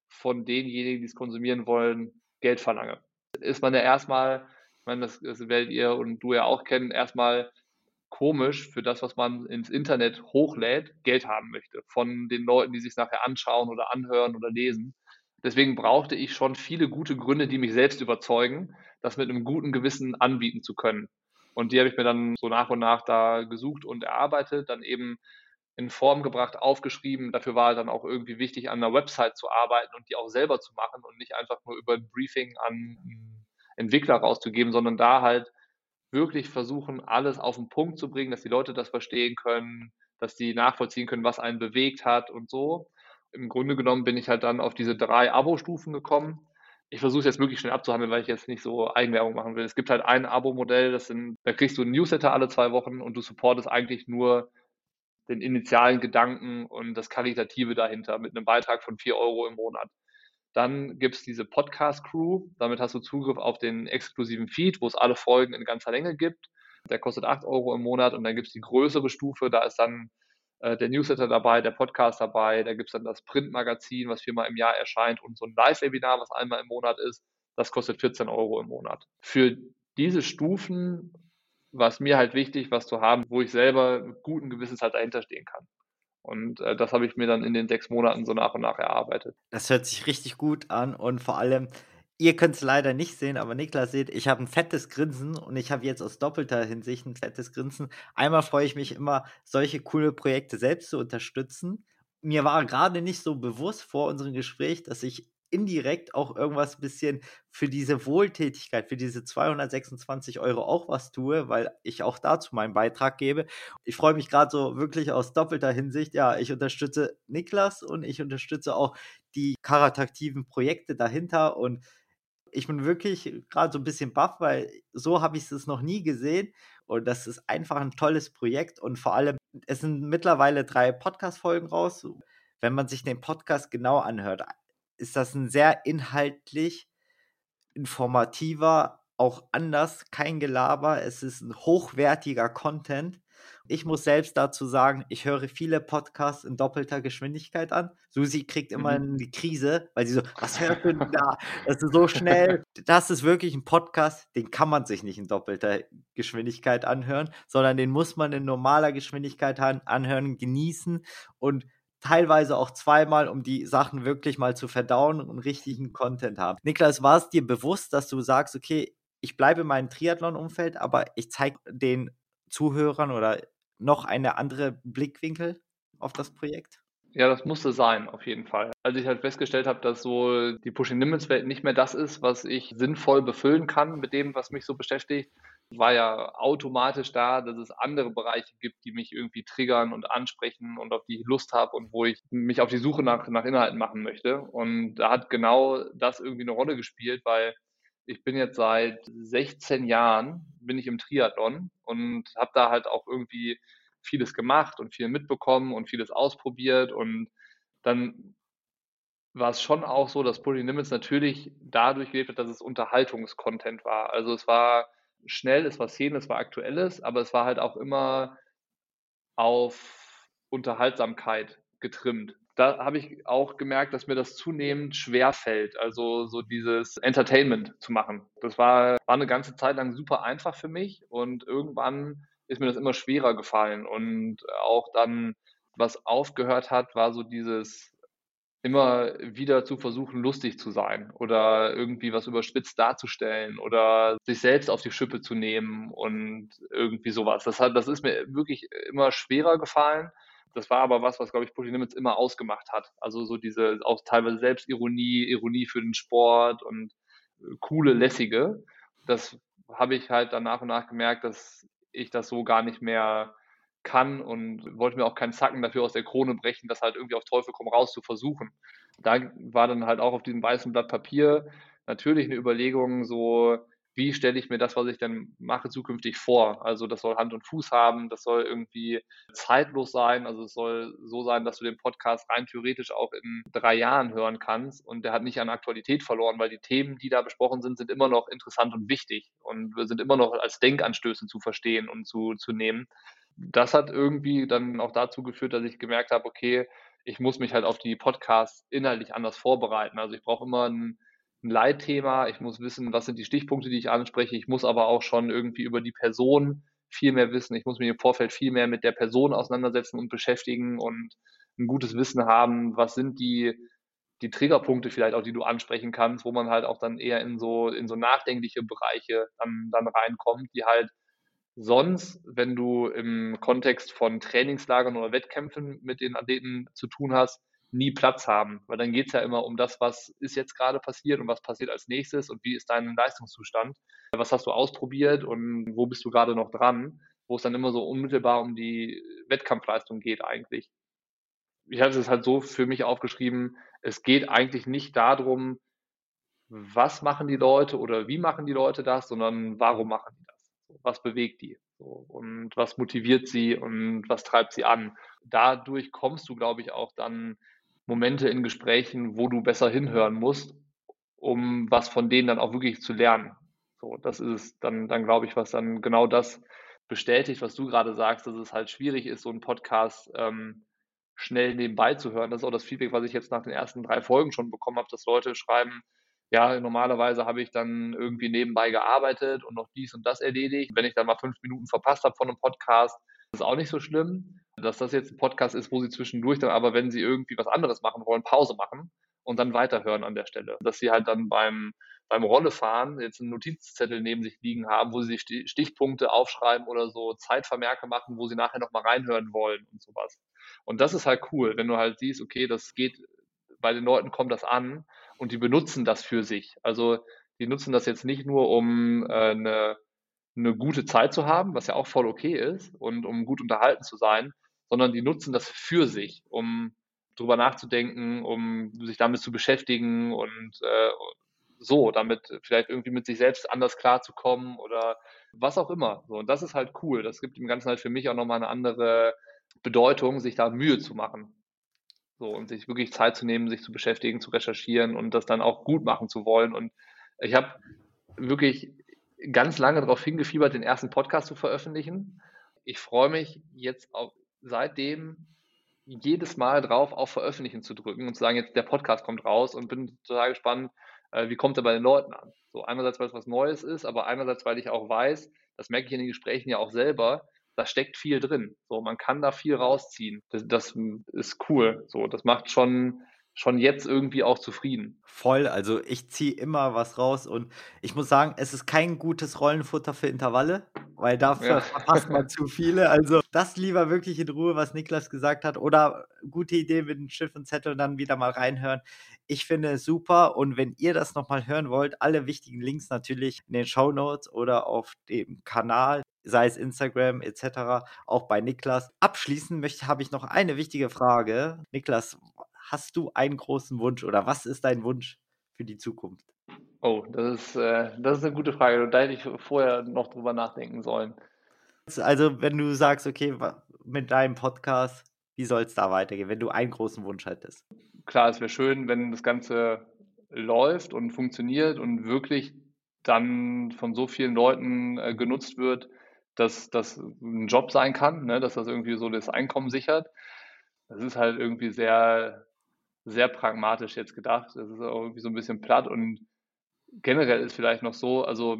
von denjenigen, die es konsumieren wollen, Geld verlange. Ist man ja erstmal, ich meine, das, das werdet ihr und du ja auch kennen, erstmal komisch für das, was man ins Internet hochlädt, Geld haben möchte. Von den Leuten, die sich nachher anschauen oder anhören oder lesen. Deswegen brauchte ich schon viele gute Gründe, die mich selbst überzeugen, das mit einem guten Gewissen anbieten zu können. Und die habe ich mir dann so nach und nach da gesucht und erarbeitet, dann eben in Form gebracht, aufgeschrieben. Dafür war dann auch irgendwie wichtig, an einer Website zu arbeiten und die auch selber zu machen und nicht einfach nur über ein Briefing an Entwickler rauszugeben, sondern da halt wirklich versuchen, alles auf den Punkt zu bringen, dass die Leute das verstehen können, dass die nachvollziehen können, was einen bewegt hat und so. Im Grunde genommen bin ich halt dann auf diese drei Abo-Stufen gekommen. Ich versuche es jetzt wirklich schnell abzuhandeln, weil ich jetzt nicht so Eigenwerbung machen will. Es gibt halt ein Abo-Modell, das sind, da kriegst du ein Newsletter alle zwei Wochen und du supportest eigentlich nur den initialen Gedanken und das Qualitative dahinter mit einem Beitrag von vier Euro im Monat. Dann gibt es diese Podcast-Crew. Damit hast du Zugriff auf den exklusiven Feed, wo es alle Folgen in ganzer Länge gibt. Der kostet acht Euro im Monat und dann gibt es die größere Stufe. Da ist dann äh, der Newsletter dabei, der Podcast dabei. Da gibt es dann das Printmagazin, was viermal im Jahr erscheint und so ein Live-Webinar, was einmal im Monat ist. Das kostet 14 Euro im Monat. Für diese Stufen war es mir halt wichtig, was zu haben, wo ich selber mit gutem Gewissens halt dahinter stehen kann. Und äh, das habe ich mir dann in den sechs Monaten so nach und nach erarbeitet. Das hört sich richtig gut an und vor allem, ihr könnt es leider nicht sehen, aber Niklas seht, ich habe ein fettes Grinsen und ich habe jetzt aus doppelter Hinsicht ein fettes Grinsen. Einmal freue ich mich immer, solche coole Projekte selbst zu unterstützen. Mir war gerade nicht so bewusst vor unserem Gespräch, dass ich indirekt auch irgendwas bisschen für diese Wohltätigkeit, für diese 226 Euro auch was tue, weil ich auch dazu meinen Beitrag gebe. Ich freue mich gerade so wirklich aus doppelter Hinsicht. Ja, ich unterstütze Niklas und ich unterstütze auch die karitativen Projekte dahinter und ich bin wirklich gerade so ein bisschen baff, weil so habe ich es noch nie gesehen. Und das ist einfach ein tolles Projekt. Und vor allem, es sind mittlerweile drei Podcast-Folgen raus. Wenn man sich den Podcast genau anhört, ist das ein sehr inhaltlich informativer, auch anders, kein Gelaber. Es ist ein hochwertiger Content. Ich muss selbst dazu sagen, ich höre viele Podcasts in doppelter Geschwindigkeit an. Susi kriegt immer mhm. eine Krise, weil sie so, was hörst du denn da? Das ist so schnell. Das ist wirklich ein Podcast, den kann man sich nicht in doppelter Geschwindigkeit anhören, sondern den muss man in normaler Geschwindigkeit anhören, genießen und teilweise auch zweimal, um die Sachen wirklich mal zu verdauen und richtigen Content haben. Niklas, war es dir bewusst, dass du sagst, okay, ich bleibe in meinem Triathlon-Umfeld, aber ich zeige den Zuhörern oder noch eine andere Blickwinkel auf das Projekt? Ja, das musste sein, auf jeden Fall. Als ich halt festgestellt habe, dass so die Pushing Limits Welt nicht mehr das ist, was ich sinnvoll befüllen kann mit dem, was mich so beschäftigt, war ja automatisch da, dass es andere Bereiche gibt, die mich irgendwie triggern und ansprechen und auf die ich Lust habe und wo ich mich auf die Suche nach, nach Inhalten machen möchte. Und da hat genau das irgendwie eine Rolle gespielt, weil ich bin jetzt seit 16 Jahren bin ich im Triathlon und habe da halt auch irgendwie vieles gemacht und viel mitbekommen und vieles ausprobiert und dann war es schon auch so, dass Pulling Limits natürlich dadurch gelebt hat, dass es Unterhaltungskontent war. Also es war schnell, es war Szene, es war aktuelles, aber es war halt auch immer auf Unterhaltsamkeit getrimmt. Da habe ich auch gemerkt, dass mir das zunehmend schwer fällt, also so dieses Entertainment zu machen. Das war, war eine ganze Zeit lang super einfach für mich und irgendwann ist mir das immer schwerer gefallen. Und auch dann, was aufgehört hat, war so dieses immer wieder zu versuchen, lustig zu sein oder irgendwie was überspitzt darzustellen oder sich selbst auf die Schippe zu nehmen und irgendwie sowas. Das, hat, das ist mir wirklich immer schwerer gefallen. Das war aber was, was, glaube ich, Pushing Limits immer ausgemacht hat. Also so diese auch teilweise Selbstironie, Ironie für den Sport und coole, lässige. Das habe ich halt dann nach und nach gemerkt, dass ich das so gar nicht mehr kann und wollte mir auch keinen Zacken dafür aus der Krone brechen, das halt irgendwie auf Teufel komm raus zu versuchen. Da war dann halt auch auf diesem weißen Blatt Papier natürlich eine Überlegung, so wie stelle ich mir das, was ich dann mache, zukünftig vor? Also das soll Hand und Fuß haben, das soll irgendwie zeitlos sein, also es soll so sein, dass du den Podcast rein theoretisch auch in drei Jahren hören kannst und der hat nicht an Aktualität verloren, weil die Themen, die da besprochen sind, sind immer noch interessant und wichtig und sind immer noch als Denkanstöße zu verstehen und zu, zu nehmen. Das hat irgendwie dann auch dazu geführt, dass ich gemerkt habe, okay, ich muss mich halt auf die Podcasts inhaltlich anders vorbereiten. Also ich brauche immer ein ein Leitthema. Ich muss wissen, was sind die Stichpunkte, die ich anspreche. Ich muss aber auch schon irgendwie über die Person viel mehr wissen. Ich muss mich im Vorfeld viel mehr mit der Person auseinandersetzen und beschäftigen und ein gutes Wissen haben, was sind die, die Triggerpunkte vielleicht auch, die du ansprechen kannst, wo man halt auch dann eher in so, in so nachdenkliche Bereiche dann, dann reinkommt, die halt sonst, wenn du im Kontext von Trainingslagern oder Wettkämpfen mit den Athleten zu tun hast, nie Platz haben, weil dann geht es ja immer um das, was ist jetzt gerade passiert und was passiert als nächstes und wie ist dein Leistungszustand, was hast du ausprobiert und wo bist du gerade noch dran, wo es dann immer so unmittelbar um die Wettkampfleistung geht eigentlich. Ich hatte es halt so für mich aufgeschrieben, es geht eigentlich nicht darum, was machen die Leute oder wie machen die Leute das, sondern warum machen die das? Was bewegt die? und was motiviert sie und was treibt sie an? Dadurch kommst du, glaube ich, auch dann Momente in Gesprächen, wo du besser hinhören musst, um was von denen dann auch wirklich zu lernen. So, das ist dann, dann glaube ich, was dann genau das bestätigt, was du gerade sagst, dass es halt schwierig ist, so einen Podcast ähm, schnell nebenbei zu hören. Das ist auch das Feedback, was ich jetzt nach den ersten drei Folgen schon bekommen habe, dass Leute schreiben, ja, normalerweise habe ich dann irgendwie nebenbei gearbeitet und noch dies und das erledigt. Wenn ich dann mal fünf Minuten verpasst habe von einem Podcast, ist auch nicht so schlimm dass das jetzt ein Podcast ist, wo sie zwischendurch dann aber, wenn sie irgendwie was anderes machen wollen, Pause machen und dann weiterhören an der Stelle. Dass sie halt dann beim, beim Rollefahren jetzt einen Notizzettel neben sich liegen haben, wo sie Stichpunkte aufschreiben oder so Zeitvermerke machen, wo sie nachher nochmal reinhören wollen und sowas. Und das ist halt cool, wenn du halt siehst, okay, das geht, bei den Leuten kommt das an und die benutzen das für sich. Also die nutzen das jetzt nicht nur, um äh, eine, eine gute Zeit zu haben, was ja auch voll okay ist und um gut unterhalten zu sein, sondern die nutzen das für sich, um drüber nachzudenken, um sich damit zu beschäftigen und äh, so, damit vielleicht irgendwie mit sich selbst anders klarzukommen oder was auch immer. So, und das ist halt cool. Das gibt dem Ganzen halt für mich auch nochmal eine andere Bedeutung, sich da Mühe zu machen. So, und sich wirklich Zeit zu nehmen, sich zu beschäftigen, zu recherchieren und das dann auch gut machen zu wollen. Und ich habe wirklich ganz lange darauf hingefiebert, den ersten Podcast zu veröffentlichen. Ich freue mich jetzt auf, seitdem jedes Mal drauf, auf Veröffentlichen zu drücken und zu sagen, jetzt der Podcast kommt raus und bin total gespannt, äh, wie kommt er bei den Leuten an. So einerseits, weil es was Neues ist, aber einerseits, weil ich auch weiß, das merke ich in den Gesprächen ja auch selber, da steckt viel drin. So, man kann da viel rausziehen. Das, das ist cool. So, das macht schon, schon jetzt irgendwie auch zufrieden. Voll, also ich ziehe immer was raus und ich muss sagen, es ist kein gutes Rollenfutter für Intervalle weil dafür ja. verpasst man zu viele. Also das lieber wirklich in Ruhe, was Niklas gesagt hat. Oder gute Idee mit dem Schiff und Zettel dann wieder mal reinhören. Ich finde es super und wenn ihr das nochmal hören wollt, alle wichtigen Links natürlich in den Show Notes oder auf dem Kanal, sei es Instagram etc., auch bei Niklas. Abschließend möchte, habe ich noch eine wichtige Frage. Niklas, hast du einen großen Wunsch oder was ist dein Wunsch für die Zukunft? Oh, das ist, äh, das ist eine gute Frage. Da hätte ich vorher noch drüber nachdenken sollen. Also, wenn du sagst, okay, mit deinem Podcast, wie soll es da weitergehen, wenn du einen großen Wunsch hättest? Klar, es wäre schön, wenn das Ganze läuft und funktioniert und wirklich dann von so vielen Leuten äh, genutzt wird, dass das ein Job sein kann, ne? dass das irgendwie so das Einkommen sichert. Das ist halt irgendwie sehr, sehr pragmatisch jetzt gedacht. Das ist auch irgendwie so ein bisschen platt und generell ist vielleicht noch so, also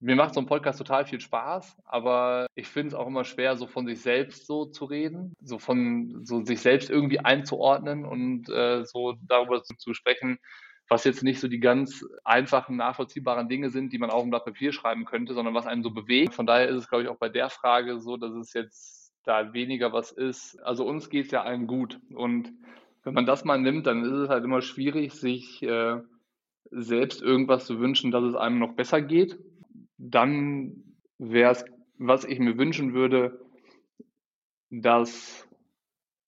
mir macht so ein Podcast total viel Spaß, aber ich finde es auch immer schwer, so von sich selbst so zu reden, so von so sich selbst irgendwie einzuordnen und äh, so darüber zu, zu, sprechen, was jetzt nicht so die ganz einfachen, nachvollziehbaren Dinge sind, die man auf ein Blatt Papier schreiben könnte, sondern was einen so bewegt. Von daher ist es, glaube ich, auch bei der Frage so, dass es jetzt da weniger was ist. Also uns geht es ja allen gut und wenn man das mal nimmt, dann ist es halt immer schwierig, sich äh, selbst irgendwas zu wünschen, dass es einem noch besser geht, dann wäre es, was ich mir wünschen würde, dass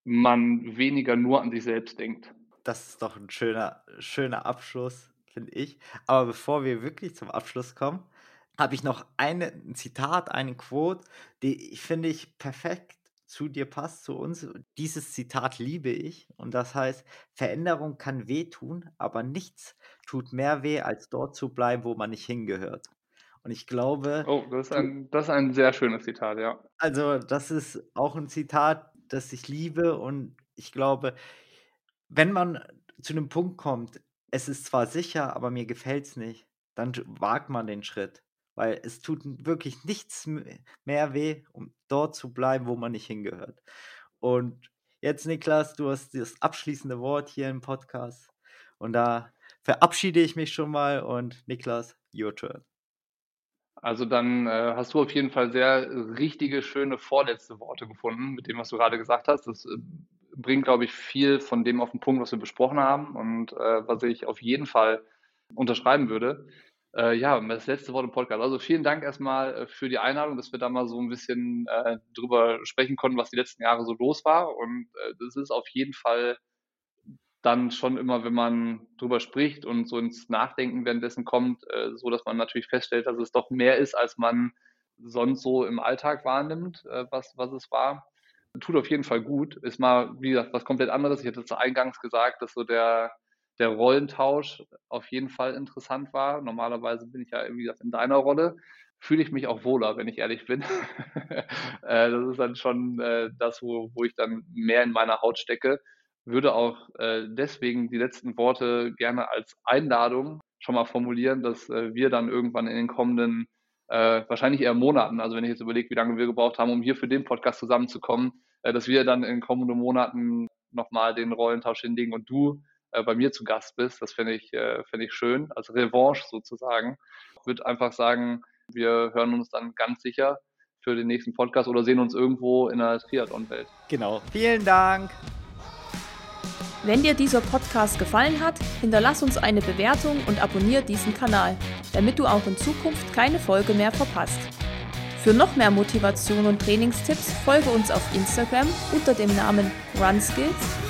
man weniger nur an sich selbst denkt. Das ist doch ein schöner, schöner Abschluss, finde ich. Aber bevor wir wirklich zum Abschluss kommen, habe ich noch ein Zitat, eine Quote, die finde ich perfekt zu dir passt, zu uns. Dieses Zitat liebe ich und das heißt, Veränderung kann wehtun, aber nichts tut mehr weh, als dort zu bleiben, wo man nicht hingehört. Und ich glaube. Oh, das ist ein, das ist ein sehr schönes Zitat, ja. Also, das ist auch ein Zitat, das ich liebe und ich glaube, wenn man zu einem Punkt kommt, es ist zwar sicher, aber mir gefällt es nicht, dann wagt man den Schritt weil es tut wirklich nichts mehr weh, um dort zu bleiben, wo man nicht hingehört. Und jetzt, Niklas, du hast das abschließende Wort hier im Podcast. Und da verabschiede ich mich schon mal und Niklas, your turn. Also dann äh, hast du auf jeden Fall sehr richtige, schöne vorletzte Worte gefunden mit dem, was du gerade gesagt hast. Das äh, bringt, glaube ich, viel von dem auf den Punkt, was wir besprochen haben und äh, was ich auf jeden Fall unterschreiben würde. Äh, ja, das letzte Wort im Podcast. Also vielen Dank erstmal äh, für die Einladung, dass wir da mal so ein bisschen äh, drüber sprechen konnten, was die letzten Jahre so los war. Und äh, das ist auf jeden Fall dann schon immer, wenn man drüber spricht und so ins Nachdenken währenddessen kommt, äh, so dass man natürlich feststellt, dass es doch mehr ist, als man sonst so im Alltag wahrnimmt, äh, was, was es war. Tut auf jeden Fall gut. Ist mal, wie gesagt, was komplett anderes. Ich hatte es eingangs gesagt, dass so der der Rollentausch auf jeden Fall interessant war. Normalerweise bin ich ja irgendwie in deiner Rolle. Fühle ich mich auch wohler, wenn ich ehrlich bin. Äh, das ist dann schon äh, das, wo, wo ich dann mehr in meiner Haut stecke. Würde auch äh, deswegen die letzten Worte gerne als Einladung schon mal formulieren, dass wir dann irgendwann in den kommenden, wahrscheinlich eher Monaten, also wenn ich jetzt überlege, wie lange wir gebraucht haben, um hier für den Podcast zusammenzukommen, dass wir dann in den kommenden Monaten nochmal den Rollentausch hinlegen und du äh, bei mir zu Gast bist. Das fände ich, äh, fänd ich schön, als Revanche sozusagen. Ich würde einfach sagen, wir hören uns dann ganz sicher für den nächsten Podcast oder sehen uns irgendwo in der Triathlon-Welt. Genau. Vielen Dank. Wenn dir dieser Podcast gefallen hat, hinterlass uns eine Bewertung und abonniere diesen Kanal, damit du auch in Zukunft keine Folge mehr verpasst. Für noch mehr Motivation und Trainingstipps folge uns auf Instagram unter dem Namen RunSkills